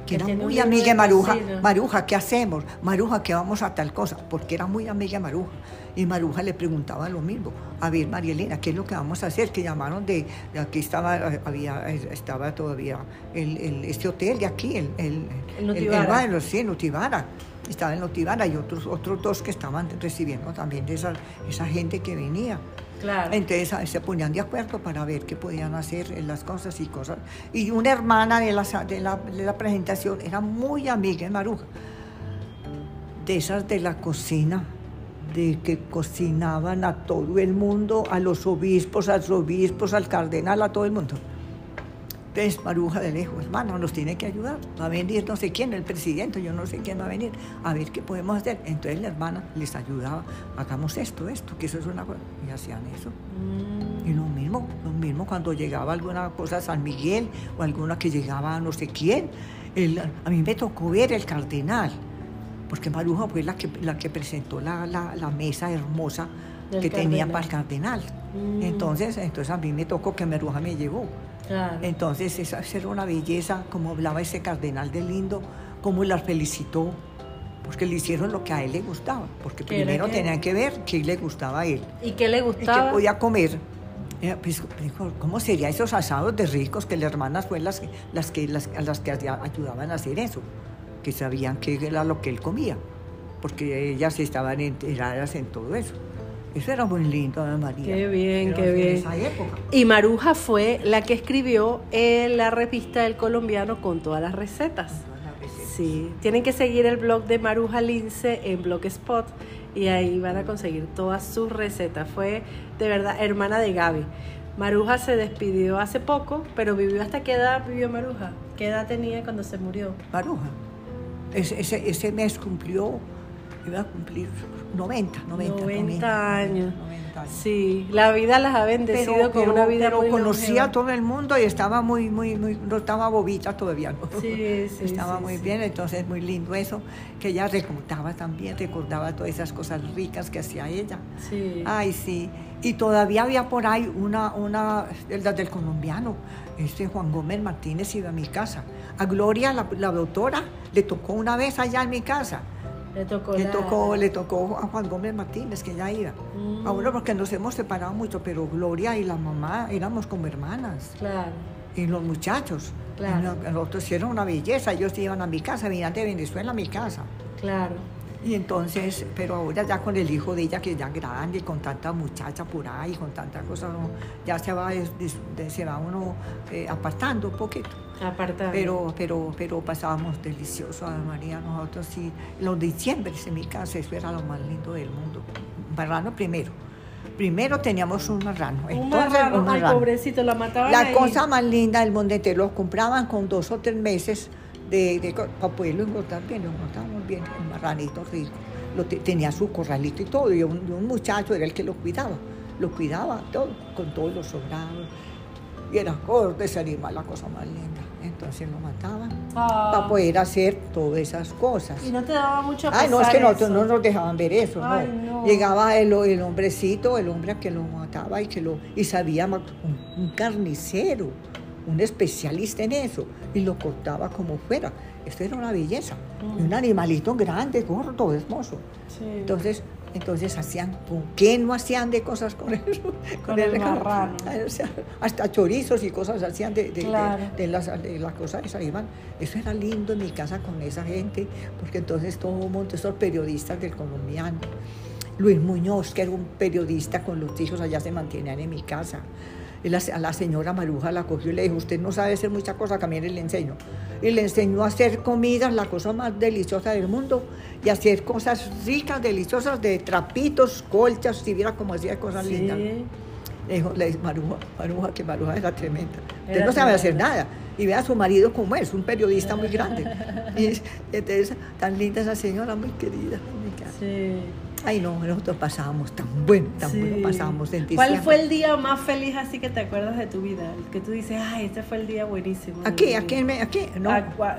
que era muy amiga de Maruja. Maruja, ¿qué hacemos? Maruja, ¿qué vamos a tal cosa? Porque era muy amiga de Maruja. Y Maruja le preguntaba lo mismo. A ver, María Elena, ¿qué es lo que vamos a hacer? Que llamaron de, de aquí estaba, había, estaba todavía el, el- este hotel de aquí, el, el, El Nutibara. baile, sí, en Nutibara. Estaba en Nutibara y otros, otros dos que estaban recibiendo también de esa, esa gente que venía. Entonces se ponían de acuerdo para ver qué podían hacer las cosas y cosas. Y una hermana de la, de la, de la presentación era muy amiga de Maruja, de esas de la cocina, de que cocinaban a todo el mundo, a los obispos, a los obispos, al cardenal, a todo el mundo. Entonces Maruja de lejos, hermano, nos tiene que ayudar. Va a venir no sé quién, el presidente, yo no sé quién va a venir, a ver qué podemos hacer. Entonces la hermana les ayudaba, hagamos esto, esto, que eso es una cosa. Y hacían eso. Mm. Y lo mismo, lo mismo cuando llegaba alguna cosa a San Miguel o alguna que llegaba a no sé quién. el- a mí me tocó ver el cardenal, porque Maruja fue la que, la que presentó la, la- la mesa hermosa que tenía para el cardenal. Mm. Entonces, entonces a mí me tocó que Maruja me llevó. Claro. Entonces esa, era una belleza, como hablaba ese cardenal de lindo, cómo la felicitó, porque le hicieron lo que a él le gustaba, porque ¿Qué era primero tenían que ver qué le gustaba a él ¿Y qué le y qué gustaba? podía comer. Eh, pues, dijo, ¿Cómo sería esos asados de ricos que las hermanas fueron las, que- las que, las, las que ayudaban a hacer eso? Que sabían qué era lo que él comía, porque ellas estaban enteradas en todo eso. Eso era muy lindo, Ana María. Qué bien, Pero qué en bien. esa época. Y Maruja fue la que escribió en la revista del colombiano con todas las recetas. Sí, tienen que seguir el blog de Maruja Lince en Blogspot y ahí van a conseguir todas sus recetas. Fue de verdad hermana de Gaby. Maruja se despidió hace poco, pero vivió hasta qué edad vivió Maruja? ¿Qué edad tenía cuando se murió? Maruja. Ese, ese, ese mes cumplió, iba a cumplir 90, 90. 90 años. 90 años. Sí, la vida las ha bendecido Pero, con pero- una vida pero muy conocía longeva. a todo el mundo y estaba muy, muy, muy, no estaba bobita todavía, ¿no? Sí, sí, estaba sí, muy sí. bien, entonces muy lindo eso, que ella recordaba también, recordaba todas esas cosas ricas que hacía ella. Sí. Ay, sí. Y todavía había por ahí una, una el del colombiano, este Juan Gómez Martínez iba a mi casa. A Gloria, la, la doctora, le tocó una vez allá en mi casa. Le tocó Le la- tocó, le tocó a Juan Gómez Martínez, que ya iba. Mm. Ahora porque nos hemos separado mucho, pero Gloria y la mamá éramos como hermanas. Claro. Y los muchachos. Claro. Y lo- Los otros hicieron una belleza, ellos iban a mi casa, venían de Venezuela a mi casa. Claro. Y entonces, pero ahora ya con el hijo de ella, que ya grande, con tanta muchacha por ahí, con tanta cosa, ya se va, se va uno eh, apartando un poquito. Apartado. Pero, pero, pero pasábamos delicioso, María, nosotros sí. Los diciembres en mi casa, eso era lo más lindo del mundo. Marrano primero. Primero teníamos un marrano. un entonces, marrano, un ay, pobrecito, lo mataban La ahí. cosa más linda del mundo entero, los compraban con dos o tres meses de, de para poderlo engordar bien, lo engordábamos bien, el marranito rico. Lo te- tenía su corralito y todo, y un, un muchacho era el que lo cuidaba, lo cuidaba todo, con todos los sobrados. y era gordo ese animal, la cosa más linda. Entonces lo mataban Ah. para poder hacer todas esas cosas. Y no te daba mucho Ay, no, es que nosotros no nos dejaban ver eso. Ay, no. Llegaba el, el hombrecito, el hombre que lo mataba y que lo y sabía un, un carnicero, un especialista en eso, y lo cortaba como fuera. Esto era una belleza. Y un animalito grande, gordo, hermoso. Sí. Entonces, entonces hacían, ¿con qué no hacían de cosas con eso? Con el marrano. o sea, hasta chorizos y cosas hacían de, de, de- Claro. de las, de las cosas esa iban. Eso era lindo en mi casa con esa gente, porque entonces todo un montón, estos periodistas del colombiano. Luis Muñoz, que era un periodista con los hijos, allá se mantenían en mi casa. La- a la señora Maruja la cogió y le dijo, usted no sabe hacer mucha cosa, también le enseño. Y le enseñó a hacer comidas, la cosa más deliciosa del mundo, y a hacer cosas ricas, deliciosas, de trapitos, colchas, si viera cómo hacía cosas Sí. lindas. Le dijo, le dijo Maruja, Maruja, que Maruja era tremenda. Usted Era no sabe hacer nada. Y ve a su marido como es, un periodista muy grande. Y es- entonces, tan linda esa señora, muy querida. Sí. Ay, no, nosotros pasábamos tan bueno, tan Sí. bueno pasábamos en ¿Cuál fue el día más feliz así que te acuerdas de tu vida? Que tú dices, ay, este fue el día buenísimo. Aquí, aquí, vida"? en- aquí, no.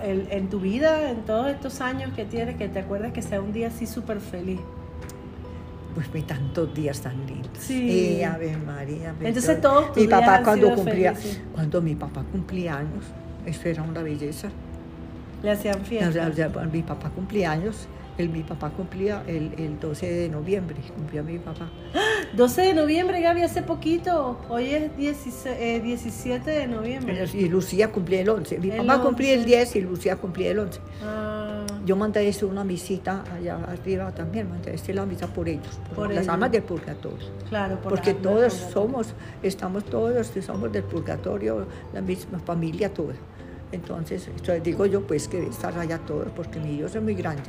El- en tu vida, en todos estos años que tienes, que te acuerdas que sea un día así súper feliz. Pues vi tantos días tan lindos. Sí. Eh, Ave María. Entonces, todos tus Mi días papá han cuando sido cumplía, felices. cuando mi papá cumplía años, eso era una belleza. Le hacían fiesta. mi papá cumplía años, el, mi papá cumplía el, el 12 de noviembre, cumplía mi papá. 12 de noviembre, Gaby, hace poquito. Hoy es 16 eh, 17 de noviembre. Y Lucía cumplía el 11. Mi El papá cumplía el 11. 10 y Lucía cumplía el 11. Ah, Yo mandé este una visita allá arriba también, mandé este la misa por ellos, por, Por las ellos. almas del purgatorio. claro, por Porque todos somos, estamos todos, somos del purgatorio, la misma familia toda. Entonces, entonces digo yo pues que estar allá todos, porque mi Dios es muy grande.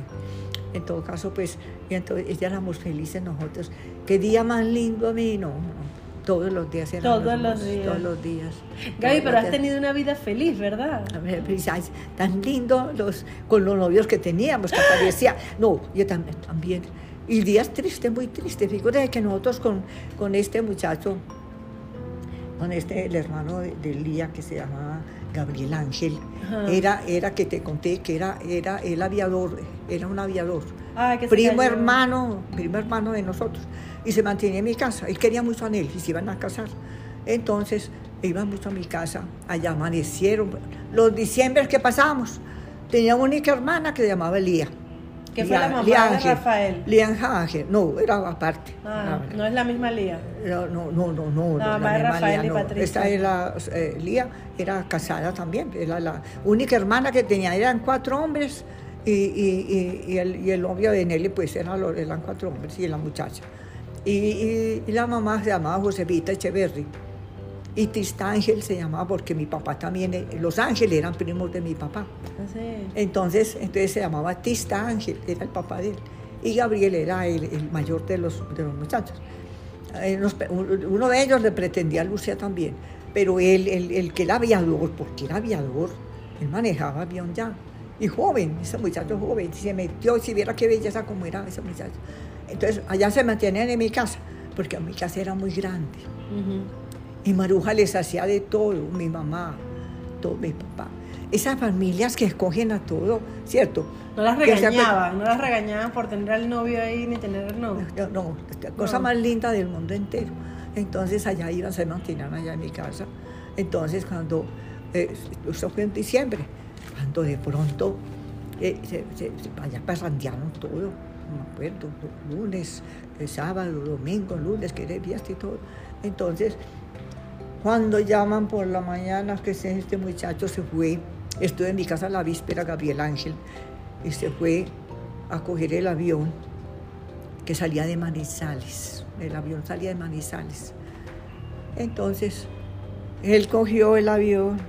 En todo caso, pues, y entonces ya éramos felices nosotros. Qué día más lindo a mí, no, no. Todos los días eran Todos los días. Todos los días. Gaby, pero has días. tenido una vida feliz, ¿verdad? Pues, tan lindo los, con los novios que teníamos, que parecía, no, yo también, también. Y días tristes, muy tristes. Fíjate que nosotros con, con este muchacho, con este, el hermano de, de Lía que se llamaba Gabriel Ángel, Ajá. era, era que te conté que era, era el aviador, era un aviador. Ay, que se Primo hermano, primo hermano de nosotros. Y se mantenía en mi casa. Él quería mucho a él y se iban a casar. Entonces, iban mucho a mi casa. Allá amanecieron. Los diciembres que pasamos, tenía una única hermana que se llamaba Lía. Que fue la mamá de. Rafael. Lía Ángel. No, era aparte. Ah, Era- no es la misma Lía. no, no, no, no, no, La mamá de Rafael Lía, y no. Patricia. Esta era, eh, Lía era casada también, era la única hermana que tenía, eran cuatro hombres y, y- y- y el, y el novio de Nelly pues eran, los- eran cuatro hombres y la muchacha. Y, y- y la mamá se llamaba Josefita Echeverry. Y Trista Ángel se llamaba porque mi papá también, eh, los ángeles eran primos de mi papá. Sí. Entonces, entonces se llamaba Tista Ángel, era el papá de él. Y Gabriel era el, el mayor de los, de los muchachos. Eh, uno de ellos le pretendía a Lucia también, pero él, el, el que era aviador, porque era aviador, él manejaba avión ya. Y joven, ese muchacho joven, se metió, si viera qué belleza como era ese muchacho. Entonces, allá se mantenían en mi casa, porque mi casa era muy grande. Ujú. Y Maruja les hacía de todo, mi mamá, todo mi papá. Esas familias que escogen a todo, ¿cierto? No las regañaban, no las regañaban por tener al novio ahí ni tener el novio. No, no, la cosa No. más linda del mundo entero. Entonces allá iban, se mantenían allá en mi casa. Entonces cuando, eh, eso fue en diciembre, cuando de pronto eh, se, se- se- allá parrandearon todo, no me acuerdo, lu- lunes, eh, sábado, domingo, lunes, que era fiesta y todo. Entonces, cuando llaman por la mañana que este muchacho se fue, estuve en mi casa la víspera, Gabriel Ángel, y se fue a coger el avión que salía de Manizales. El avión salía de Manizales. Entonces, él cogió el avión.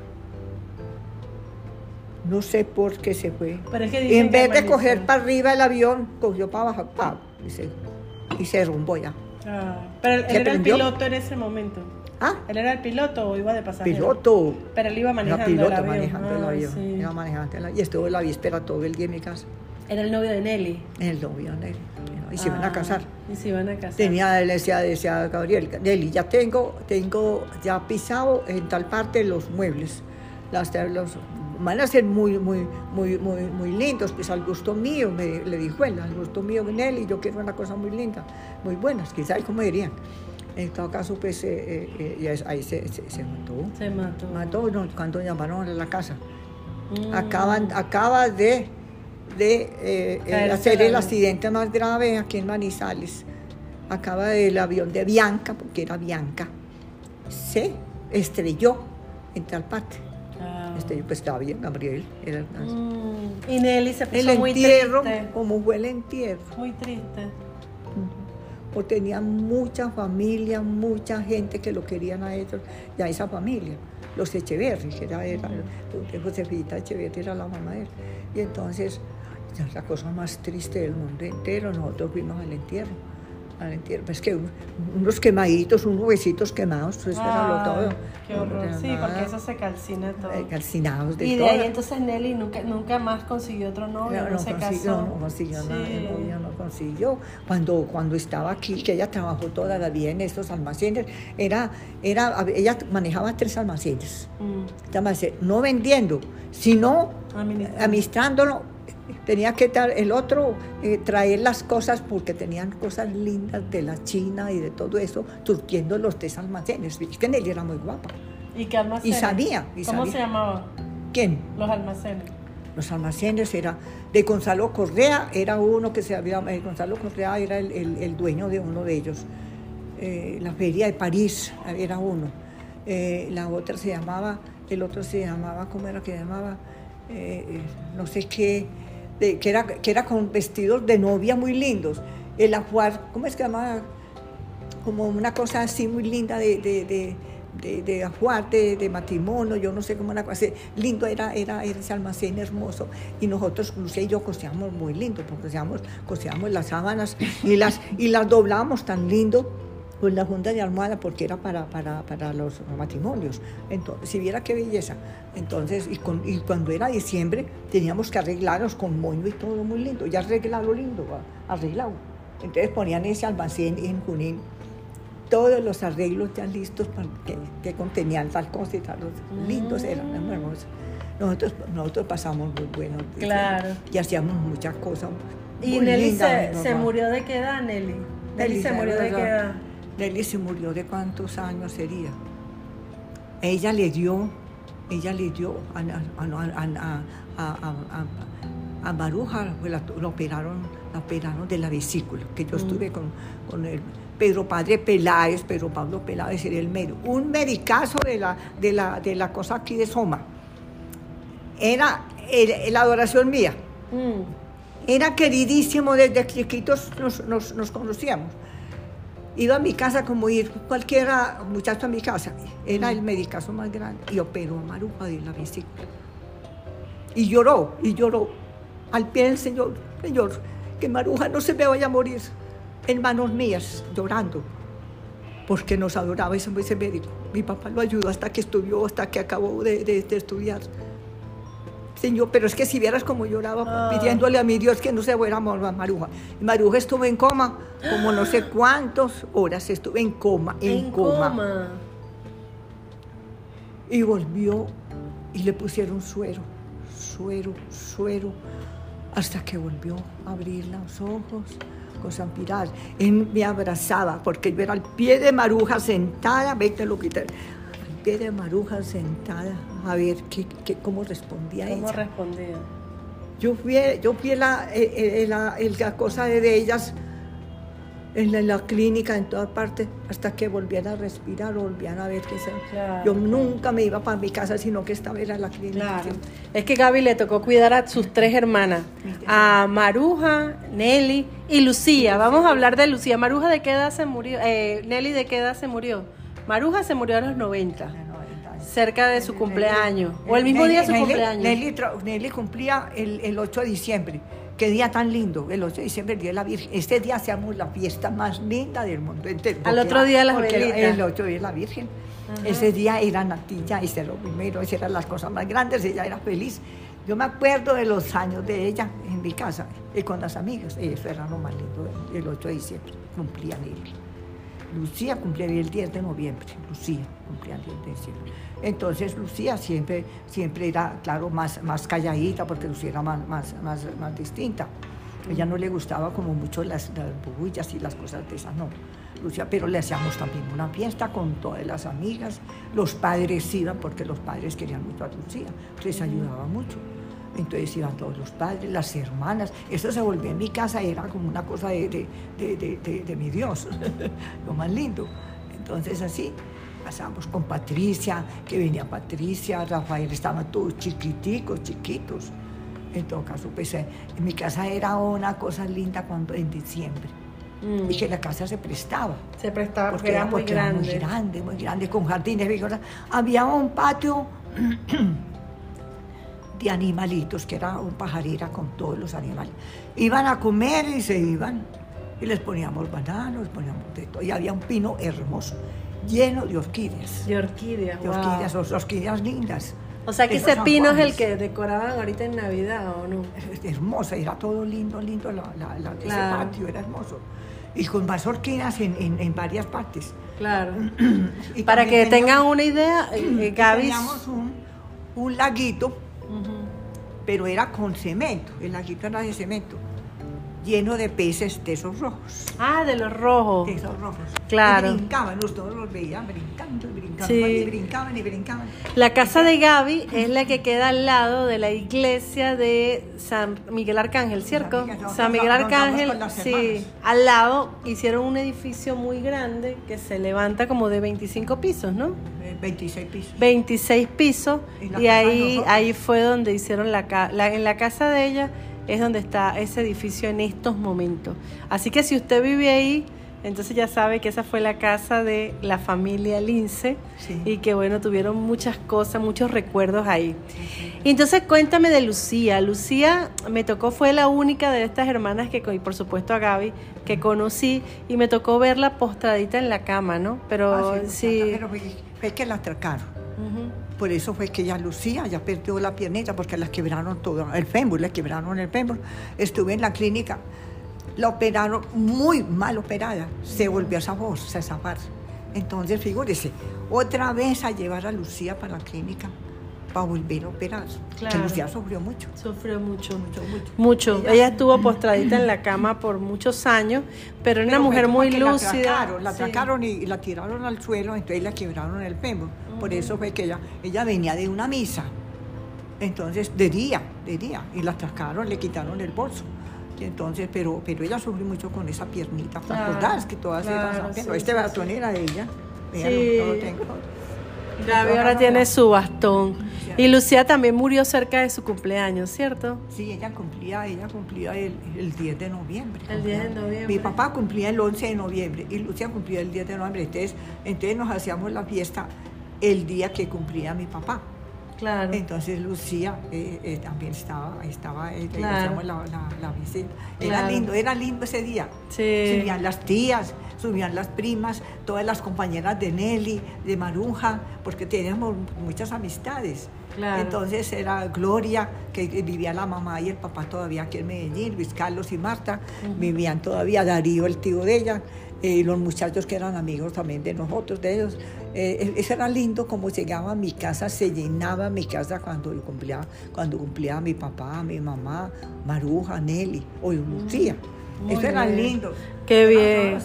No sé por qué se fue. Pero es que Y dicen en que vez de coger para arriba el avión, cogió para abajo pa, y, se, y se rumbó ya. Ah, pero él, ¿Se él era el piloto en ese momento. Ah, ¿Él era el piloto o iba de pasajero? piloto. Pero él iba manejando Era piloto el avión. manejando el Ah, avión. sí. Iba manejando el avión. Y estuvo la víspera todo el día en mi casa. Era el novio de Nelly. En el avión, él, en y se iban a Ah, casar. Y se iban a casar. Tenía, le decía, decía Gabriel, Nelly, ya tengo, tengo ya pisado en tal parte los muebles. Las, los, van a ser muy, muy, muy, muy, muy lindos, pues al gusto mío, me, le dijo él, al gusto mío, Nelly, yo quiero una cosa muy linda, muy buenas, quizás como dirían. En todo caso, pues eh, eh, eh, ahí se, se, se mató. Se mató. Mató no, cuando llamaron a la casa. Mm. Acaban, acaba de, de eh, hacer el accidente más grave aquí en Manizales. Acaba el avión de Bianca, porque era Bianca, se estrelló en tal parte. Ah. Estrelló, pues estaba bien, Gabriel. Era Mm. Y Nelly se puso el muy entierro, triste. como fue el entierro. Muy triste. Porque tenía mucha familia, mucha gente que lo querían a ellos y a esa familia. Los Echeverri, que era, era Josefita Echeverri era la mamá de él. Y entonces, la cosa más triste del mundo entero, nosotros fuimos al entierro. Al entierro. Pues que un- unos quemaditos, unos huesitos quemados, eso era lo Ay, todo. Qué horror. No, Sí, nada, porque eso se calcina todo. eh, calcinados de y de todo. ahí entonces Nelly nunca, nunca más consiguió otro novio, no, No, no se consiguió, casó. no consiguió nada, Sí. el novio no consiguió. Cuando, cuando estaba aquí, que ella trabajó toda la vida en estos almacenes, era, era, ella manejaba tres almacenes. Mm. No vendiendo, sino administrándolo. Tenía que el otro eh, traer las cosas porque tenían cosas lindas de la China y de todo eso, surtiendo los tres almacenes. Es que Nelly era muy guapa. ¿Y qué almacenes? Y sabía, y ¿Cómo sabía. se llamaban ¿Quién? los almacenes? los almacenes era de Gonzalo Correa, era uno que se había, eh, Gonzalo Correa era el, el- el dueño de uno de ellos. Eh, la feria de París era uno. La otra se llamaba, el otro se llamaba, ¿cómo era que se llamaba? No sé qué, que, era, que era con vestidos de novia muy lindos. El ajuar, ¿cómo es que se llamaba? como una cosa así muy linda de, de, de, de, de ajuar, de, de matrimonio, yo no sé cómo era, así, lindo era, era, era ese almacén hermoso. Y nosotros, Lucía y yo, coseamos muy lindo, porque coseamos, coseamos las sábanas y las, y las doblábamos tan lindo con la junta de almohada, porque era para, para, para los matrimonios. Entonces, si viera qué belleza. Entonces, y, con, y cuando era diciembre, teníamos que arreglarnos con moño y todo muy lindo, ya arreglado lindo, arreglado. Entonces ponían ese almacén en Junín todos los arreglos ya listos para que, que contenían tal cosa y tal. cosa. Lindos eran, eran hermosos. Nosotros, nosotros pasamos muy buenos días Claro. y hacíamos muchas cosas. ¿Y Nelly lindas, se, se murió de qué edad, Nelly? Nelly se Nelly, murió de qué edad. Nelly se murió de cuántos años sería. Ella le dio, ella le dio a, Maruja, pues la, la operaron, la operaron de la vesícula, que yo estuve con, con el Pedro Padre Peláez, Pedro Pablo Peláez era el médico, un medicazo de la, de la, de la cosa aquí de Soma. Era la adoración mía. Mm. Era queridísimo, desde chiquitos nos, nos, nos conocíamos. Iba a mi casa como ir cualquiera muchacho a mi casa. Era el medicazo más grande y operó a Maruja de la vesícula. Y lloró, y lloró al pie del Señor, Señor, que Maruja no se me vaya a morir en manos mías, llorando, porque nos adoraba ese, médico. Mi papá lo ayudó hasta que estudió, hasta que acabó de estudiar. Señor, pero es que si vieras como lloraba Ah. pidiéndole a mi Dios que no se fuera Maruja. Y Maruja estuvo en coma, como no sé cuántas horas estuvo en coma, en, coma. Y volvió y le pusieron suero, suero, suero, hasta que volvió a abrir los ojos con San Piral. Él me abrazaba porque yo era al pie de Maruja sentada, ve que lo quité, al de Maruja sentada a ver qué, qué- cómo respondía ¿Cómo ella. respondía? Yo fui, yo fui la, eh, eh, la, la cosa de, ellas en la, en la clínica, en todas partes, hasta que volvían a respirar, volvían a ver que se... Claro. Yo nunca me iba para mi casa, sino que estaba era en la clínica. Claro. Es que Gaby le tocó cuidar a sus tres hermanas, a Maruja, Nelly y Lucía. Vamos a hablar de Lucía. Maruja, ¿de qué edad se murió? Eh, Nelly, ¿de qué edad se murió? Maruja se murió a los 90, cerca de su cumpleaños, o el mismo día de su cumpleaños. Nelly, cumplía el, el 8 de diciembre. Qué día tan lindo, el 8 de diciembre, el día de la Virgen. Este día hacíamos la fiesta más linda del mundo entero. Al otro día las velitas. El 8 de la Virgen. Ese día era natilla, ese era lo primero, esas eran las cosas más grandes, ella era feliz. Yo me acuerdo de los años de ella, en mi casa y con las amigas. Eso era lo más lindo. El 8 de diciembre cumplían él. Lucía cumplía el 10 de noviembre. Lucía cumplía el 10 de diciembre. Entonces Lucía siempre, siempre era, claro, más, más calladita porque Lucía era más, más, más, distinta. Ella no le gustaba como mucho las, las bullas y las cosas de esas, no. Lucía, pero le hacíamos también una fiesta con todas las amigas. Los padres iban porque los padres querían mucho a Lucía, les ayudaba mucho. Entonces iban todos los padres, las hermanas. Eso se volvió en mi casa, era como una cosa de, de, de, de, mi Dios, lo más lindo. Entonces así pasamos con Patricia, que venía Patricia, Rafael, estaban todos chiquiticos, chiquitos. En todo caso, pues en mi casa era una cosa linda cuando en diciembre. Mm. Y que la casa se prestaba. Se prestaba porque era, muy grande. Era muy grande, muy grande, con jardines. Había un patio de animalitos, que era un pajarera con todos los animales. Iban a comer y se iban. Y les poníamos bananos, poníamos de todo. Y había un pino hermoso, lleno de orquídeas. De orquídeas, De orquídeas, orquídeas lindas. O sea que ese pino es el que decoraban ahorita en Navidad, ¿o no? Hermosa, era todo lindo, lindo, la, la, ese patio era hermoso. Y con más orquídeas en, en, en varias partes. Claro. y Para que tengan una idea, eh, Gaby... Teníamos un, un laguito pero era con cemento, el laguito era de cemento, lleno de peces de esos rojos. Ah, de los rojos. De esos rojos. Claro. Y brincaban, todos los veían brincando y brincaban, y brincaban y brincaban. La casa de Gaby es la que queda al lado de la iglesia de San Miguel Arcángel, ¿cierto? San Miguel Arcángel, sí. Al lado hicieron un edificio muy grande que se levanta como de 25 pisos, ¿no? 26 pisos. 26 pisos. Y, ahí, ahí fue donde hicieron la, la en la casa de ella es donde está ese edificio en estos momentos. Así que si usted vive ahí, entonces ya sabe que esa fue la casa de la familia Lince y que bueno, tuvieron muchas cosas, muchos recuerdos ahí. Y entonces cuéntame de Lucía. Lucía me tocó, fue la única de estas hermanas que, y por supuesto a Gaby, que conocí y me tocó verla postradita en la cama, ¿no? Pero ah, sí. Pero fue, que la atracaron. Por eso fue que ella lucía, ya perdió la piernita porque la quebraron todo, el fémur, le quebraron el fémur. Estuve en la clínica la operaron muy mal operada, se volvió esa voz, a zafar. Entonces, figúrese, otra vez a llevar a Lucía para la clínica para volver a operar. Que Lucía sufrió mucho. Sufrió mucho. Mucho, mucho. Mucho. Ella, estuvo postradita en la cama por muchos años, pero era una mujer muy lúcida. La atracaron, y, la tiraron al suelo, entonces la quebraron el fémur. Por eso fue que ella, ella venía de una misa. Entonces, de día, de día, y la atracaron, le quitaron el bolso entonces, pero, pero ella sufrió mucho con esa piernita. ¿Te acordás que todas eran Este bastón era de ella. sí. no, lo tengo. Gaby ahora tiene su bastón. Y Lucía también murió cerca de su cumpleaños, ¿cierto? Sí, ella cumplía, ella cumplía el, el 10 de noviembre. El 10 de noviembre. Mi papá cumplía el 11 de noviembre y Lucía cumplía el 10 de noviembre. Entonces, entonces nos hacíamos la fiesta el día que cumplía mi papá. Claro. Entonces Lucía eh, eh, también estaba, estaba eh, la, la, visita. Era lindo, era lindo ese día. Sí. Subían las tías, subían las primas, todas las compañeras de Nelly, de Marunja, porque teníamos muchas amistades. Claro. Entonces era Gloria, que vivía la mamá y el papá todavía aquí en Medellín, Luis Carlos y Marta, vivían todavía, Darío, el tío de ella, y los muchachos que eran amigos también de nosotros, de ellos. Eh, eso era lindo como llegaba a mi casa, se llenaba mi casa cuando cumplía, cuando cumplía mi papá, mi mamá, Maruja, Nelly o Lucía. eso era lindo. Qué bien.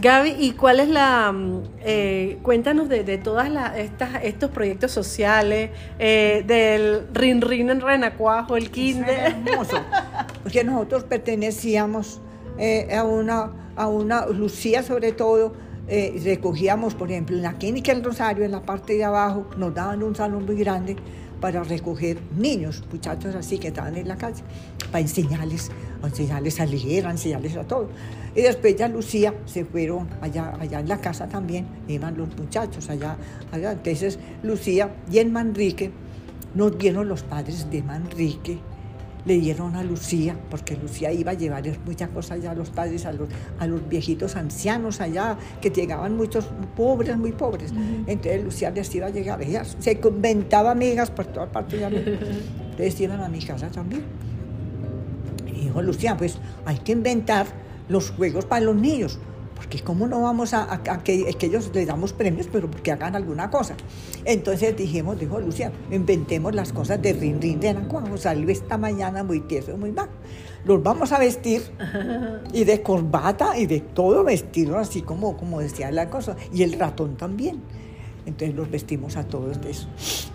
Gaby, ¿y cuál es la... Mm, eh, cuéntanos de, de todas estas, estos proyectos sociales, eh, del Rin Rin en Renacuajo, el Kinder. hermoso, porque nosotros pertenecíamos a, una, a una, Lucía sobre todo, eh, recogíamos, por ejemplo, en la clínica El Rosario, en la parte de abajo, nos daban un salón muy grande para recoger niños, muchachos así que estaban en la calle, para enseñarles, enseñarles a leer, enseñarles a todo. Y después ya Lucía se fueron allá, allá en la casa también, iban los muchachos allá, allá. Entonces Lucía y en Manrique nos dieron los padres de Manrique le dieron a Lucía, porque Lucía iba a llevar muchas cosas allá a los padres, a los, a los viejitos ancianos allá, que llegaban muchos pobres, muy pobres. Entonces Lucía les iba a llegar, ella se inventaba amigas por todas partes. Entonces iban a mi casa también. dijo Lucía, pues hay que inventar los juegos para los niños. Porque cómo no vamos a, que, ellos les damos premios, pero que hagan alguna cosa. Entonces dijimos, dijo Lucía, inventemos las cosas de rin rin de Nacuajo. Salió esta mañana muy tieso, muy bajo. Los vamos a vestir y de corbata y de todo vestido así como, como decía la cosa. Y el ratón también. Entonces los vestimos a todos de eso.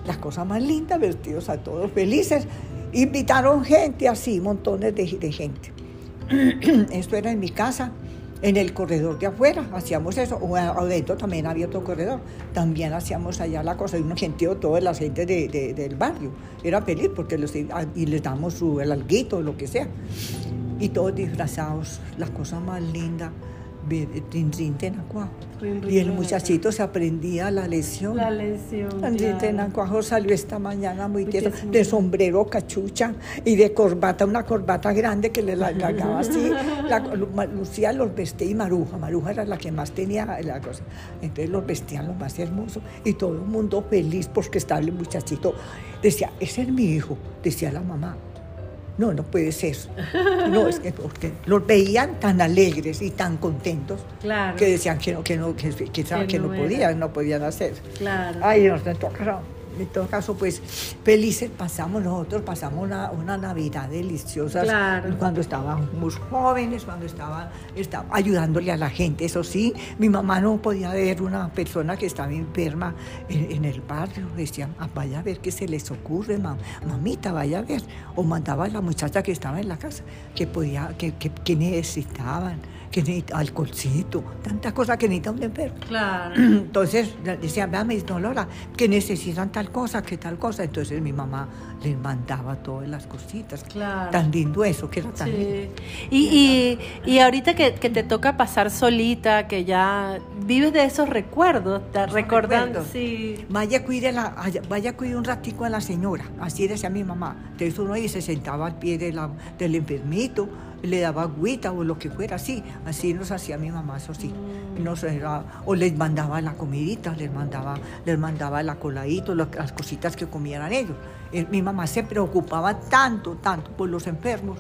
Las cosas más lindas, vestidos a todos felices. Invitaron gente así, montones de, de gente. Esto era en mi casa en el corredor de afuera hacíamos eso, o adentro también había otro corredor, también hacíamos allá la cosa, y uno gentío toda la gente de, del barrio, era feliz porque los, y les damos su, el alguito, lo que sea, y todos disfrazados, la cosa más linda. Y el muchachito se aprendía la lección. La lección. Claro. salió esta mañana muy tierno, de sombrero, cachucha y de corbata, una corbata grande que le largaba así. Lucía los vestía y Maruja, Maruja era la que más tenía la cosa. Entonces los vestían lo más hermoso y todo el mundo feliz porque estaba el muchachito. Decía, ese es mi hijo, decía la mamá no, no puede ser. No, es que los veían tan alegres y tan contentos que decían que no, que no, que, que, no, podían, no podían hacer. Claro. Ay, nos tocó en todo caso, pues felices pasamos nosotros, pasamos una, una Navidad deliciosa cuando estábamos jóvenes, cuando estaba, estaba ayudándole a la gente. Eso sí, mi mamá no podía ver una persona que estaba enferma en, el barrio. Decía, ah, vaya a ver qué se les ocurre, mamita, vaya a ver. O mandaba a la muchacha que estaba en la casa, que podía, que, que, que necesitaban que necesita alcoholcito, tantas cosas que necesita un enfermo. Claro. Entonces decía, vea, mi Dolora, que necesitan tal cosa, que tal cosa. Entonces mi mamá les mandaba todas las cositas. Claro. Tan lindo eso, que era tan lindo. Y, y, ahorita que, que, te toca pasar solita, que ya vives de esos recuerdos, te recordando. Sí. Vaya, cuide la, vaya, cuide un ratico a la señora, así decía mi mamá. Entonces uno ahí se sentaba al pie de la, del enfermito le daba agüita o lo que fuera, así, así nos hacía mi mamá, eso sí. Nos era, o les mandaba la comidita, les mandaba, les mandaba las cositas que comieran ellos. Eh, mi mamá se preocupaba tanto, tanto por los enfermos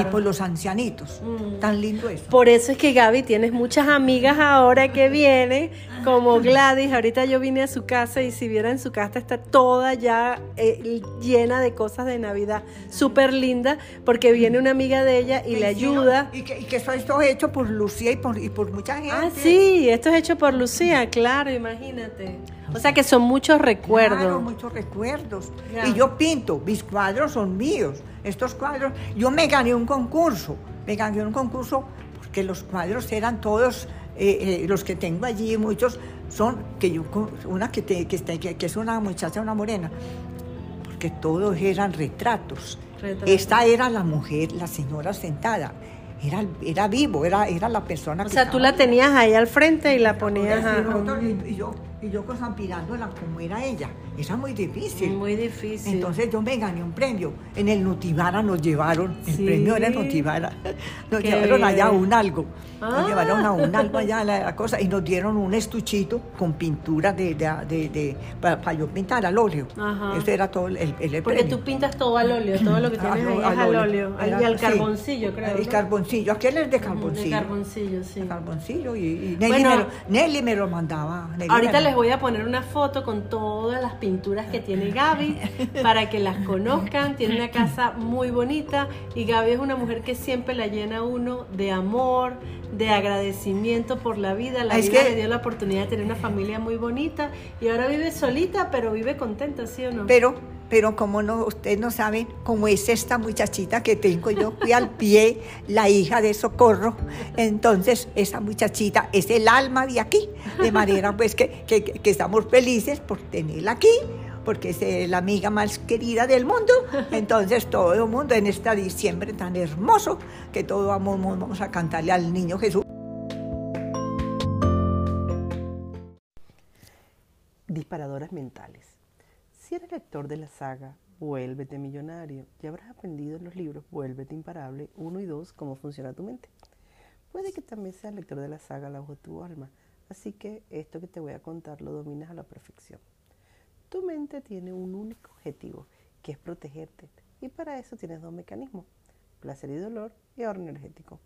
y por los ancianitos. Mm. Tan lindo eso. Por eso es que Gaby tienes muchas amigas ahora que vienen, como Gladys. Ahorita yo vine a su casa y si vieran su casa está toda ya eh, llena de cosas de Navidad, súper linda, porque viene una amiga de ella y, le ayuda. y, que, y que, esto es hecho por Lucía y por, y por mucha gente. Ah, sí, esto es hecho por Lucía, claro, imagínate. O sea que son muchos recuerdos. Claro, muchos recuerdos. Y yo pinto, mis cuadros son míos. Estos cuadros, yo me gané un concurso, me gané un concurso porque los cuadros eran todos, eh, eh, los que tengo allí, muchos son, que yo, una que, te, que, es una muchacha, una morena, porque todos eran retratos. Esta era la mujer, la señora sentada era, era vivo, era, era la persona o que. O sea, tú la tenías ahí al frente y la ponías. A... Y, yo, y yo aspirándola como era ella. Era muy difícil. Muy difícil. Entonces yo me gané un premio. En el Nutivara nos llevaron, el premio era en Nutivara. Nos llevaron allá a un algo. Nos ah. llevaron a un algo allá la, cosa y nos dieron un estuchito con pintura de, de, de, para, yo pintar al óleo. Eso era todo el, el, Porque tú pintas todo al óleo, todo lo que tienes ahí es al óleo. y al carboncillo, creo. El carboncillo, aquel es de carboncillo. De carboncillo, sí. carboncillo y, Nelly, me lo, Nelly, me lo, mandaba. ahorita les voy a poner una foto con todas las pinturas que tiene Gaby para que las conozcan. Tiene una casa muy bonita y Gaby es una mujer que siempre la llena uno de amor, de agradecimiento por la vida. La vida le dio la oportunidad de tener una familia muy bonita y ahora vive solita, pero vive contenta, ¿sí o no? Pero, pero como no, ustedes no saben cómo es esta muchachita que tengo yo, fui al pie, la hija de Socorro. Entonces, esa muchachita es el alma de aquí, de manera pues que, que, que estamos felices por tenerla aquí porque es la amiga más querida del mundo. Entonces todo el mundo en este diciembre tan hermoso que todos vamos, vamos a cantarle al niño Jesús. Disparadoras mentales. Si eres lector de la saga Vuélvete Millonario y habrás aprendido en los libros Vuélvete Imparable 1 y 2 cómo funciona tu mente. Puede que también seas lector de la saga La voz de tu alma, así que esto que te voy a contar lo dominas a la perfección. Tu mente tiene un único objetivo, que es protegerte. Y para eso tienes dos mecanismos, placer y dolor y ahorro energético.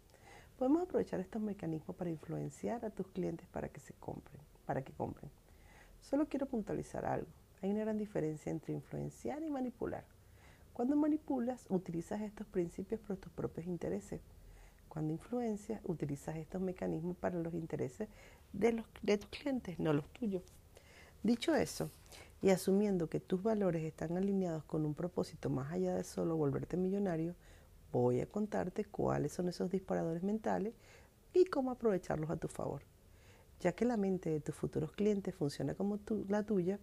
Podemos aprovechar estos mecanismos para influenciar a tus clientes para que se compren, para que compren. Solo quiero puntualizar algo. Hay una gran diferencia entre influenciar y manipular. Cuando manipulas, utilizas estos principios por tus propios intereses. Cuando influencias, utilizas estos mecanismos para los intereses de, los, de tus clientes, no los tuyos. Dicho eso, y asumiendo que tus valores están alineados con un propósito más allá de solo volverte millonario, voy a contarte cuáles son esos disparadores mentales y cómo aprovecharlos a tu favor. Ya que la mente de tus futuros clientes funciona como la tuya,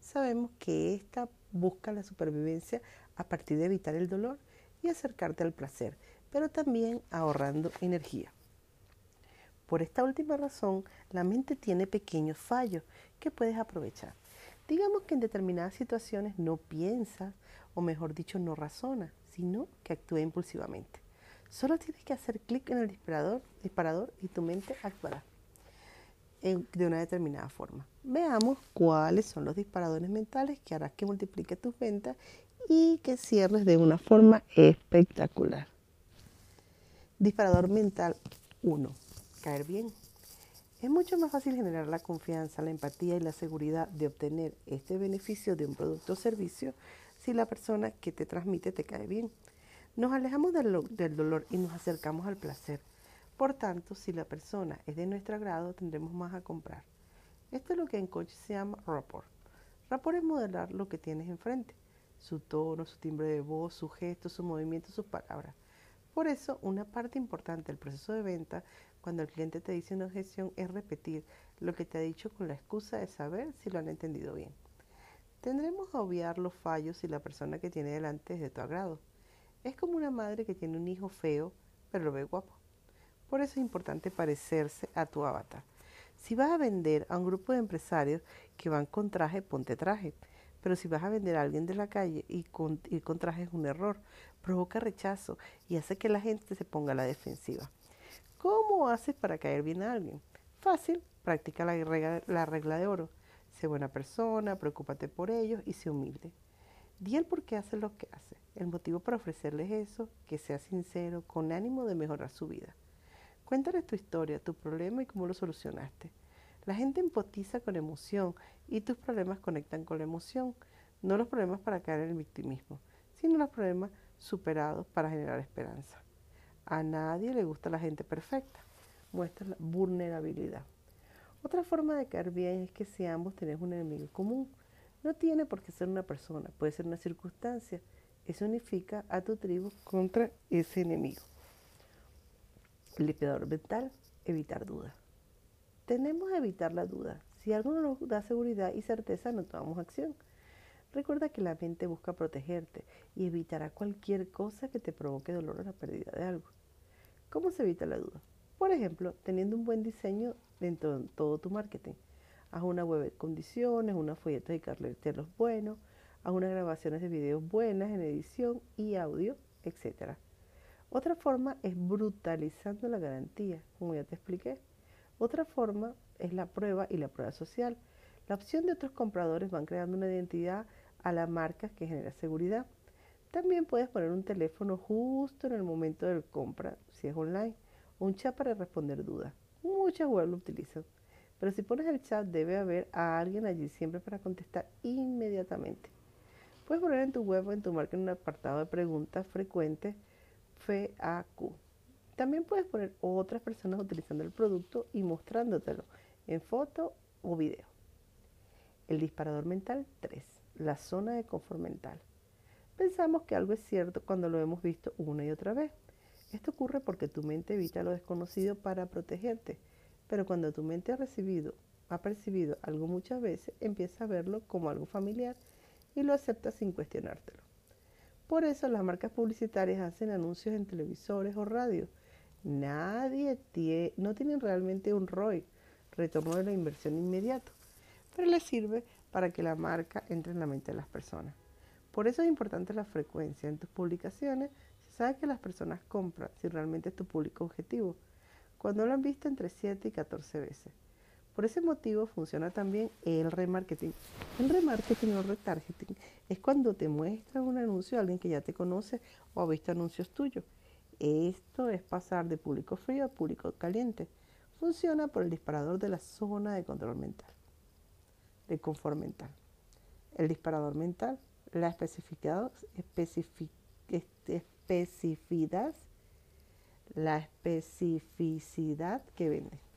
sabemos que ésta busca la supervivencia a partir de evitar el dolor y acercarte al placer, pero también ahorrando energía. Por esta última razón, la mente tiene pequeños fallos que puedes aprovechar. Digamos que en determinadas situaciones no piensas, o mejor dicho, no razona, sino que actúa impulsivamente. Solo tienes que hacer clic en el disparador, disparador y tu mente actuará de una determinada forma. Veamos cuáles son los disparadores mentales que harás que multiplique tus ventas y que cierres de una forma espectacular. Disparador mental 1. Caer bien. Es mucho más fácil generar la confianza, la empatía y la seguridad de obtener este beneficio de un producto o servicio si la persona que te transmite te cae bien. Nos alejamos del, del dolor y nos acercamos al placer. Por tanto, si la persona es de nuestro agrado, tendremos más a comprar. Esto es lo que en coach se llama rapport. Rapport es modelar lo que tienes enfrente, su tono, su timbre de voz, su gesto, su movimiento, sus palabras. Por eso, una parte importante del proceso de venta, cuando el cliente te dice una objeción, es repetir lo que te ha dicho con la excusa de saber si lo han entendido bien. Tendremos a obviar los fallos si la persona que tiene delante es de tu agrado. Es como una madre que tiene un hijo feo, pero lo ve guapo. Por eso es importante parecerse a tu avatar. Si vas a vender a un grupo de empresarios que van con traje, ponte traje. Pero si vas a vender a alguien de la calle y con, ir con traje es un error, provoca rechazo y hace que la gente se ponga a la defensiva. ¿Cómo haces para caer bien a alguien? Fácil, practica la regla, la regla de oro. Sé buena persona, preocúpate por ellos y sé humilde. Di el por qué hace lo que hace, el motivo para ofrecerles eso, que sea sincero, con ánimo de mejorar su vida. Cuéntales tu historia, tu problema y cómo lo solucionaste. La gente empatiza con emoción y tus problemas conectan con la emoción, no los problemas para caer en el victimismo, sino los problemas superados para generar esperanza. A nadie le gusta la gente perfecta. Muestra la vulnerabilidad. Otra forma de caer bien es que si ambos tenés un enemigo común. No tiene por qué ser una persona, puede ser una circunstancia. Eso unifica a tu tribu contra ese enemigo. El mental, evitar dudas. Tenemos que evitar la duda. Si algo no nos da seguridad y certeza, no tomamos acción. Recuerda que la mente busca protegerte y evitará cualquier cosa que te provoque dolor o la pérdida de algo. ¿Cómo se evita la duda? Por ejemplo, teniendo un buen diseño dentro de todo tu marketing. Haz una web de condiciones, una folletos y carteles buenos, haz unas grabaciones de videos buenas en edición y audio, etc. Otra forma es brutalizando la garantía, como ya te expliqué. Otra forma es la prueba y la prueba social. La opción de otros compradores van creando una identidad a la marca que genera seguridad. También puedes poner un teléfono justo en el momento de compra, si es online, o un chat para responder dudas. Muchas webs lo utilizan. Pero si pones el chat, debe haber a alguien allí siempre para contestar inmediatamente. Puedes poner en tu web o en tu marca en un apartado de preguntas frecuentes FAQ. También puedes poner otras personas utilizando el producto y mostrándotelo en foto o video. El disparador mental 3. La zona de confort mental. Pensamos que algo es cierto cuando lo hemos visto una y otra vez. Esto ocurre porque tu mente evita lo desconocido para protegerte, pero cuando tu mente ha recibido, ha percibido algo muchas veces, empieza a verlo como algo familiar y lo acepta sin cuestionártelo. Por eso las marcas publicitarias hacen anuncios en televisores o radio. Nadie tiene, no tienen realmente un ROI, retorno de la inversión inmediato, pero les sirve para que la marca entre en la mente de las personas. Por eso es importante la frecuencia en tus publicaciones si sabes que las personas compran, si realmente es tu público objetivo, cuando lo han visto entre 7 y 14 veces. Por ese motivo funciona también el remarketing. El remarketing o retargeting es cuando te muestran un anuncio a alguien que ya te conoce o ha visto anuncios tuyos. Esto es pasar de público frío a público caliente. Funciona por el disparador de la zona de control mental, de confort mental. El disparador mental, la especificidad, especificidad, la especificidad que vende.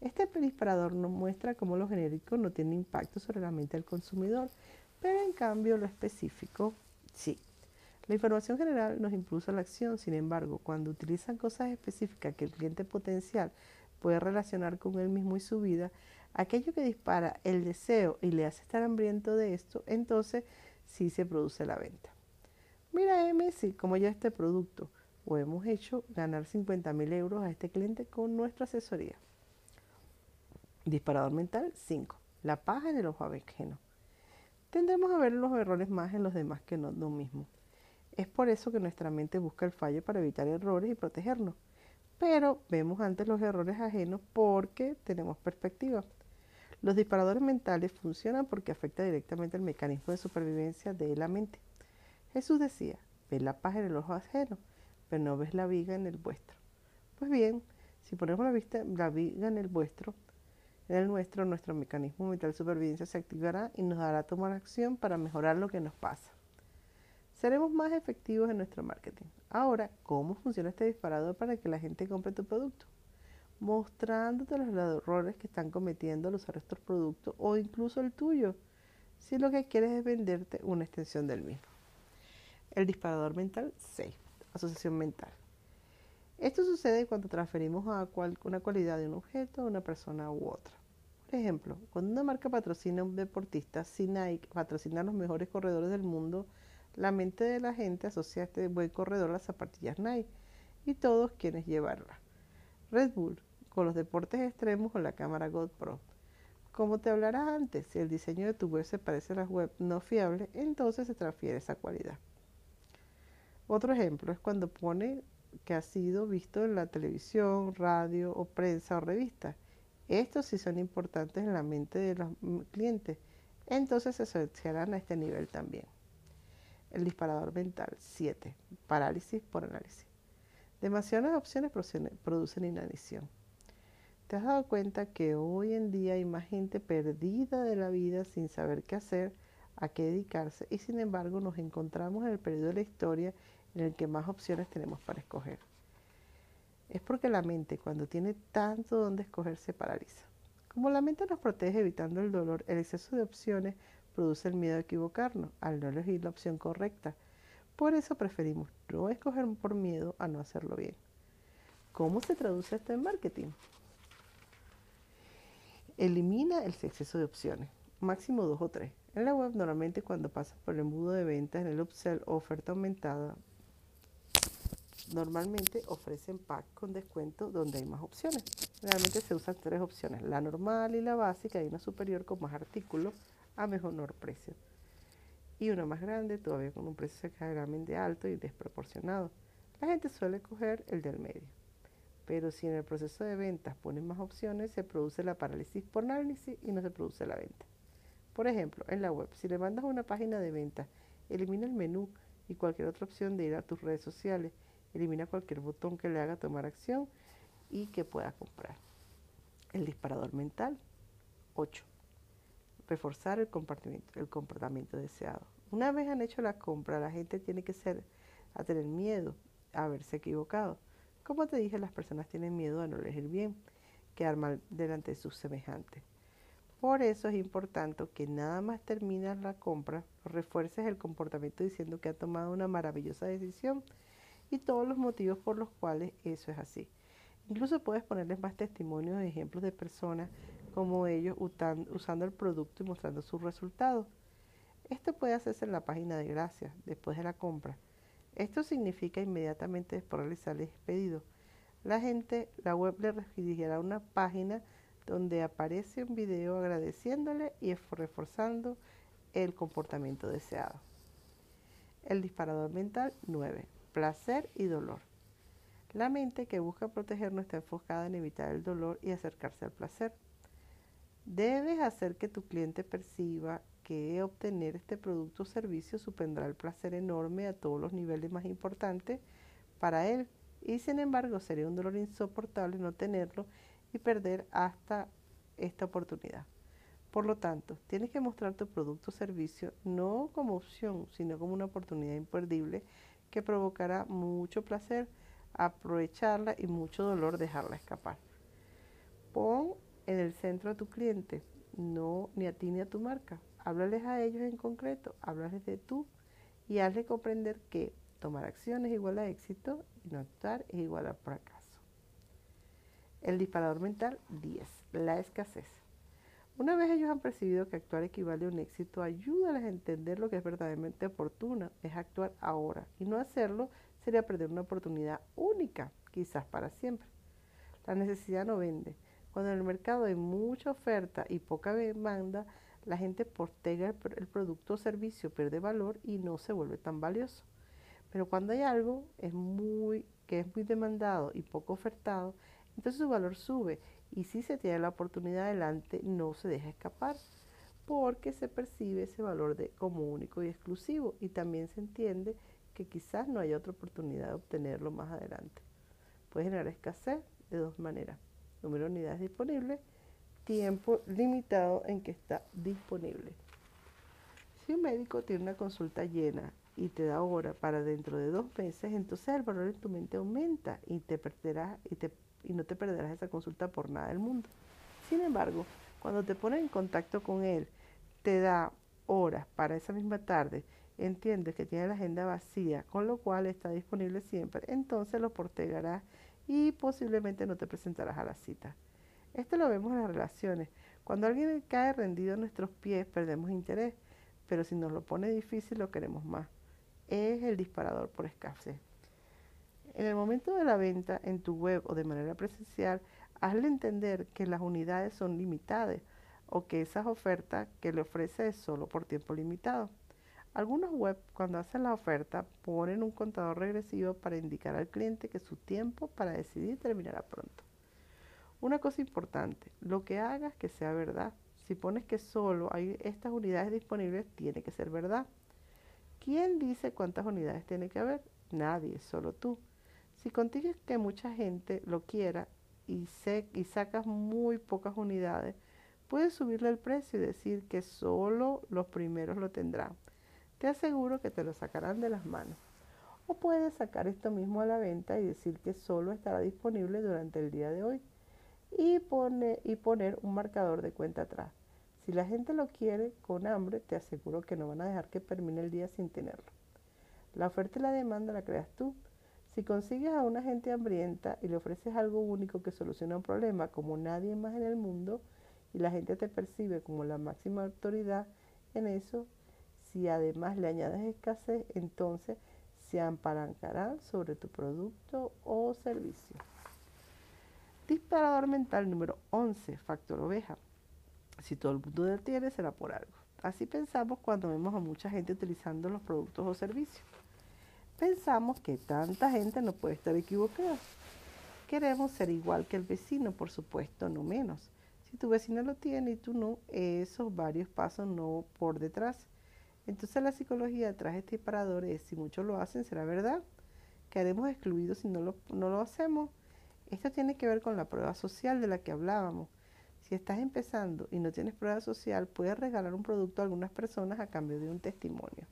Este disparador nos muestra cómo lo genérico no tiene impacto sobre la mente del consumidor, pero en cambio lo específico sí. La información general nos impulsa la acción, sin embargo, cuando utilizan cosas específicas que el cliente potencial puede relacionar con él mismo y su vida, aquello que dispara el deseo y le hace estar hambriento de esto, entonces sí se produce la venta. Mira, M, sí, como ya este producto, o hemos hecho ganar 50 mil euros a este cliente con nuestra asesoría. Disparador mental 5. La paja en el ojo ajeno. Tendremos a ver los errores más en los demás que no lo mismo. Es por eso que nuestra mente busca el fallo para evitar errores y protegernos. Pero vemos antes los errores ajenos porque tenemos perspectiva. Los disparadores mentales funcionan porque afecta directamente el mecanismo de supervivencia de la mente. Jesús decía, ves la paja en el ojo ajeno, pero no ves la viga en el vuestro. Pues bien, si ponemos la, vista, la viga en el vuestro, en el nuestro, nuestro mecanismo mental de supervivencia se activará y nos dará tomar acción para mejorar lo que nos pasa. Seremos más efectivos en nuestro marketing. Ahora, ¿cómo funciona este disparador para que la gente compre tu producto? Mostrándote los errores que están cometiendo los estos productos o incluso el tuyo, si lo que quieres es venderte una extensión del mismo. El disparador mental 6, asociación mental. Esto sucede cuando transferimos a una cualidad de un objeto a una persona u otra. Por ejemplo, cuando una marca patrocina a un deportista, si Nike patrocina a los mejores corredores del mundo, la mente de la gente asocia a este buen corredor a las zapatillas Nike y todos quieren llevarla. Red Bull, con los deportes extremos o la cámara GoPro. Como te hablarás antes, si el diseño de tu web se parece a las web no fiables, entonces se transfiere esa cualidad. Otro ejemplo es cuando pone que ha sido visto en la televisión, radio o prensa o revista estos sí son importantes en la mente de los clientes, entonces se asociarán a este nivel también. El disparador mental 7. Parálisis por análisis. Demasiadas opciones producen inanición. ¿Te has dado cuenta que hoy en día hay más gente perdida de la vida sin saber qué hacer, a qué dedicarse y sin embargo nos encontramos en el periodo de la historia en el que más opciones tenemos para escoger? es porque la mente cuando tiene tanto donde escoger se paraliza. Como la mente nos protege evitando el dolor, el exceso de opciones produce el miedo a equivocarnos al no elegir la opción correcta. Por eso preferimos no escoger por miedo a no hacerlo bien. ¿Cómo se traduce esto en marketing? Elimina el exceso de opciones, máximo dos o tres. En la web normalmente cuando pasas por el embudo de ventas en el upsell o oferta aumentada Normalmente ofrecen pack con descuento donde hay más opciones. Realmente se usan tres opciones, la normal y la básica, y una superior con más artículos a mejor precio. Y una más grande, todavía con un precio exageradamente alto y desproporcionado. La gente suele coger el del medio. Pero si en el proceso de ventas ponen más opciones, se produce la parálisis por análisis y no se produce la venta. Por ejemplo, en la web, si le mandas una página de venta, elimina el menú y cualquier otra opción de ir a tus redes sociales Elimina cualquier botón que le haga tomar acción y que pueda comprar. El disparador mental. 8. Reforzar el comportamiento, el comportamiento deseado. Una vez han hecho la compra, la gente tiene que ser a tener miedo a haberse equivocado. Como te dije, las personas tienen miedo a no elegir bien, quedar mal delante de sus semejantes. Por eso es importante que nada más terminas la compra, refuerces el comportamiento diciendo que ha tomado una maravillosa decisión y todos los motivos por los cuales eso es así. Incluso puedes ponerles más testimonios y ejemplos de personas como ellos usando el producto y mostrando sus resultados. Esto puede hacerse en la página de gracias después de la compra. Esto significa inmediatamente después de realizar el pedido. La gente, la web le redirigirá una página donde aparece un video agradeciéndole y reforzando el comportamiento deseado. El disparador mental 9 placer y dolor. La mente que busca protegernos está enfocada en evitar el dolor y acercarse al placer. Debes hacer que tu cliente perciba que obtener este producto o servicio supondrá el placer enorme a todos los niveles más importantes para él Y sin embargo sería un dolor insoportable no tenerlo y perder hasta esta oportunidad. Por lo tanto, tienes que mostrar tu producto o servicio no como opción, sino como una oportunidad imperdible que provocará mucho placer aprovecharla y mucho dolor dejarla escapar. Pon en el centro a tu cliente, no ni a ti ni a tu marca. Háblales a ellos en concreto, háblales de tú y hazle comprender que tomar acción es igual a éxito y no actuar es igual a fracaso. El disparador mental 10. La escasez. Una vez ellos han percibido que actuar equivale a un éxito, ayúdales a entender lo que es verdaderamente oportuno, es actuar ahora. Y no hacerlo sería perder una oportunidad única, quizás para siempre. La necesidad no vende. Cuando en el mercado hay mucha oferta y poca demanda, la gente postega el producto o servicio, pierde valor y no se vuelve tan valioso. Pero cuando hay algo que es muy demandado y poco ofertado, entonces su valor sube y si se tiene la oportunidad adelante no se deja escapar porque se percibe ese valor de, como único y exclusivo y también se entiende que quizás no haya otra oportunidad de obtenerlo más adelante. Puede generar escasez de dos maneras. Número de unidades disponibles, tiempo limitado en que está disponible. Si un médico tiene una consulta llena y te da hora para dentro de dos meses, entonces el valor en tu mente aumenta y, te perderás, y, te, y no te perderás esa consulta por nada del mundo. Sin embargo, cuando te pones en contacto con él, te da horas para esa misma tarde, entiendes que tiene la agenda vacía, con lo cual está disponible siempre, entonces lo portegarás y posiblemente no te presentarás a la cita. Esto lo vemos en las relaciones. Cuando alguien cae rendido a nuestros pies, perdemos interés, pero si nos lo pone difícil, lo queremos más. Es el disparador por escasez. En el momento de la venta en tu web o de manera presencial, hazle entender que las unidades son limitadas o que esas ofertas que le ofrece es solo por tiempo limitado. Algunos web cuando hacen la oferta ponen un contador regresivo para indicar al cliente que su tiempo para decidir terminará pronto. Una cosa importante, lo que hagas que sea verdad. Si pones que solo hay estas unidades disponibles, tiene que ser verdad. ¿Quién dice cuántas unidades tiene que haber? Nadie, solo tú. Si consigues que mucha gente lo quiera y, sacas muy pocas unidades, puedes subirle el precio y decir que solo los primeros lo tendrán. Te aseguro que te lo sacarán de las manos. O puedes sacar esto mismo a la venta y decir que solo estará disponible durante el día de hoy y, y poner un marcador de cuenta atrás. Si la gente lo quiere con hambre, te aseguro que no van a dejar que termine el día sin tenerlo. La oferta y la demanda la creas tú. Si consigues a una gente hambrienta y le ofreces algo único que soluciona un problema como nadie más en el mundo y la gente te percibe como la máxima autoridad en eso, si además le añades escasez, entonces se ampalancarán sobre tu producto o servicio. Disparador mental número 11, factor oveja. Si todo el mundo detiene, será por algo. Así pensamos cuando vemos a mucha gente utilizando los productos o servicios. Pensamos que tanta gente no puede estar equivocada. Queremos ser igual que el vecino, por supuesto, no menos. Si tu vecino lo tiene y tú no, esos varios pasos no por detrás. Entonces la psicología tras este disparador es, si muchos lo hacen, será verdad. Quedaremos excluidos si no lo, no lo hacemos. Esto tiene que ver con la prueba social de la que hablábamos. Si estás empezando y no tienes prueba social, puedes regalar un producto a algunas personas a cambio de un testimonio.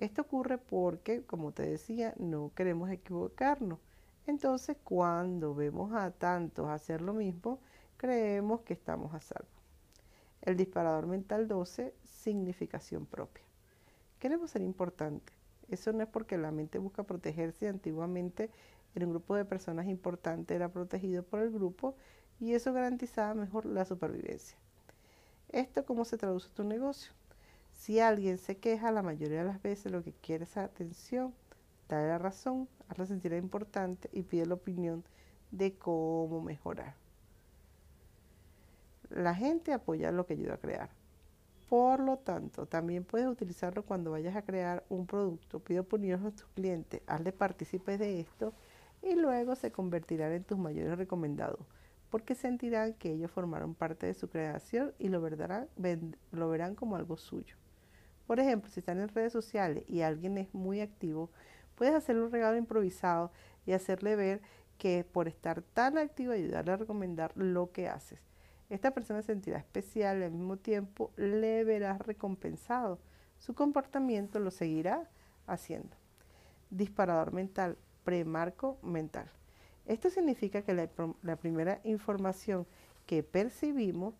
Esto ocurre porque, como te decía, no queremos equivocarnos. Entonces, cuando vemos a tantos hacer lo mismo, creemos que estamos a salvo. El disparador mental 12, significación propia. Queremos ser importantes. Eso no es porque la mente busca protegerse antiguamente en un grupo de personas importante era protegido por el grupo y eso garantizaba mejor la supervivencia. ¿Esto cómo se traduce en tu negocio? Si alguien se queja, la mayoría de las veces lo que quiere es atención, dale la razón, hazla sentir importante y pide la opinión de cómo mejorar. La gente apoya lo que ayuda a crear. Por lo tanto, también puedes utilizarlo cuando vayas a crear un producto. Pide opiniones a tus clientes, hazle partícipes de esto y luego se convertirán en tus mayores recomendados, porque sentirán que ellos formaron parte de su creación y lo verán como algo suyo. Por ejemplo, si están en redes sociales y alguien es muy activo, puedes hacerle un regalo improvisado y hacerle ver que por estar tan activo ayudarle a recomendar lo que haces. Esta persona se sentirá especial y al mismo tiempo le verás recompensado. Su comportamiento lo seguirá haciendo. Disparador mental, premarco mental. Esto significa que la, la primera información que percibimos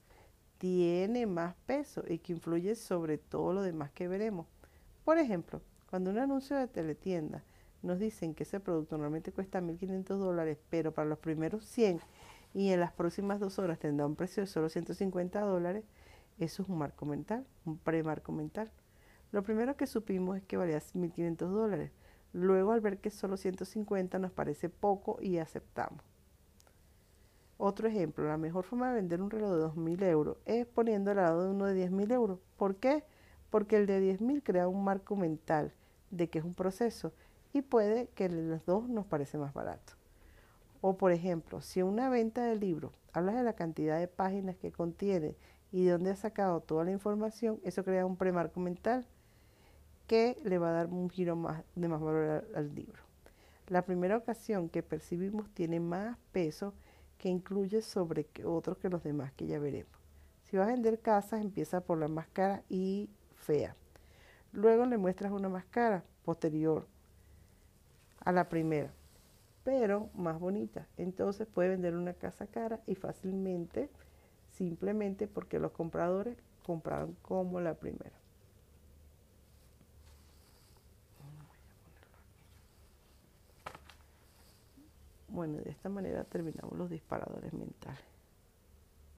tiene más peso y que influye sobre todo lo demás que veremos. Por ejemplo, cuando un anuncio de teletienda nos dicen que ese producto normalmente cuesta 1.500 dólares, pero para los primeros 100 y en las próximas dos horas tendrá un precio de solo 150 dólares, eso es un marco mental, un premarco mental. Lo primero que supimos es que valía 1.500 dólares. Luego al ver que solo 150 nos parece poco y aceptamos. Otro ejemplo, la mejor forma de vender un reloj de 2.000 euros es poniendo al lado de uno de 10.000 euros. ¿Por qué? Porque el de 10.000 crea un marco mental de que es un proceso y puede que los dos nos parece más barato. O por ejemplo, si una venta de libro hablas de la cantidad de páginas que contiene y de dónde ha sacado toda la información, eso crea un premarco mental que le va a dar un giro más, de más valor al, libro. La primera ocasión que percibimos tiene más peso que incluye sobre otros que los demás que ya veremos. Si vas a vender casas, empieza por la más cara y fea. Luego le muestras una más cara, posterior, a la primera, pero más bonita. Entonces puede vender una casa cara y fácilmente, simplemente porque los compradores compraron como la primera. Bueno, de esta manera terminamos los disparadores mentales.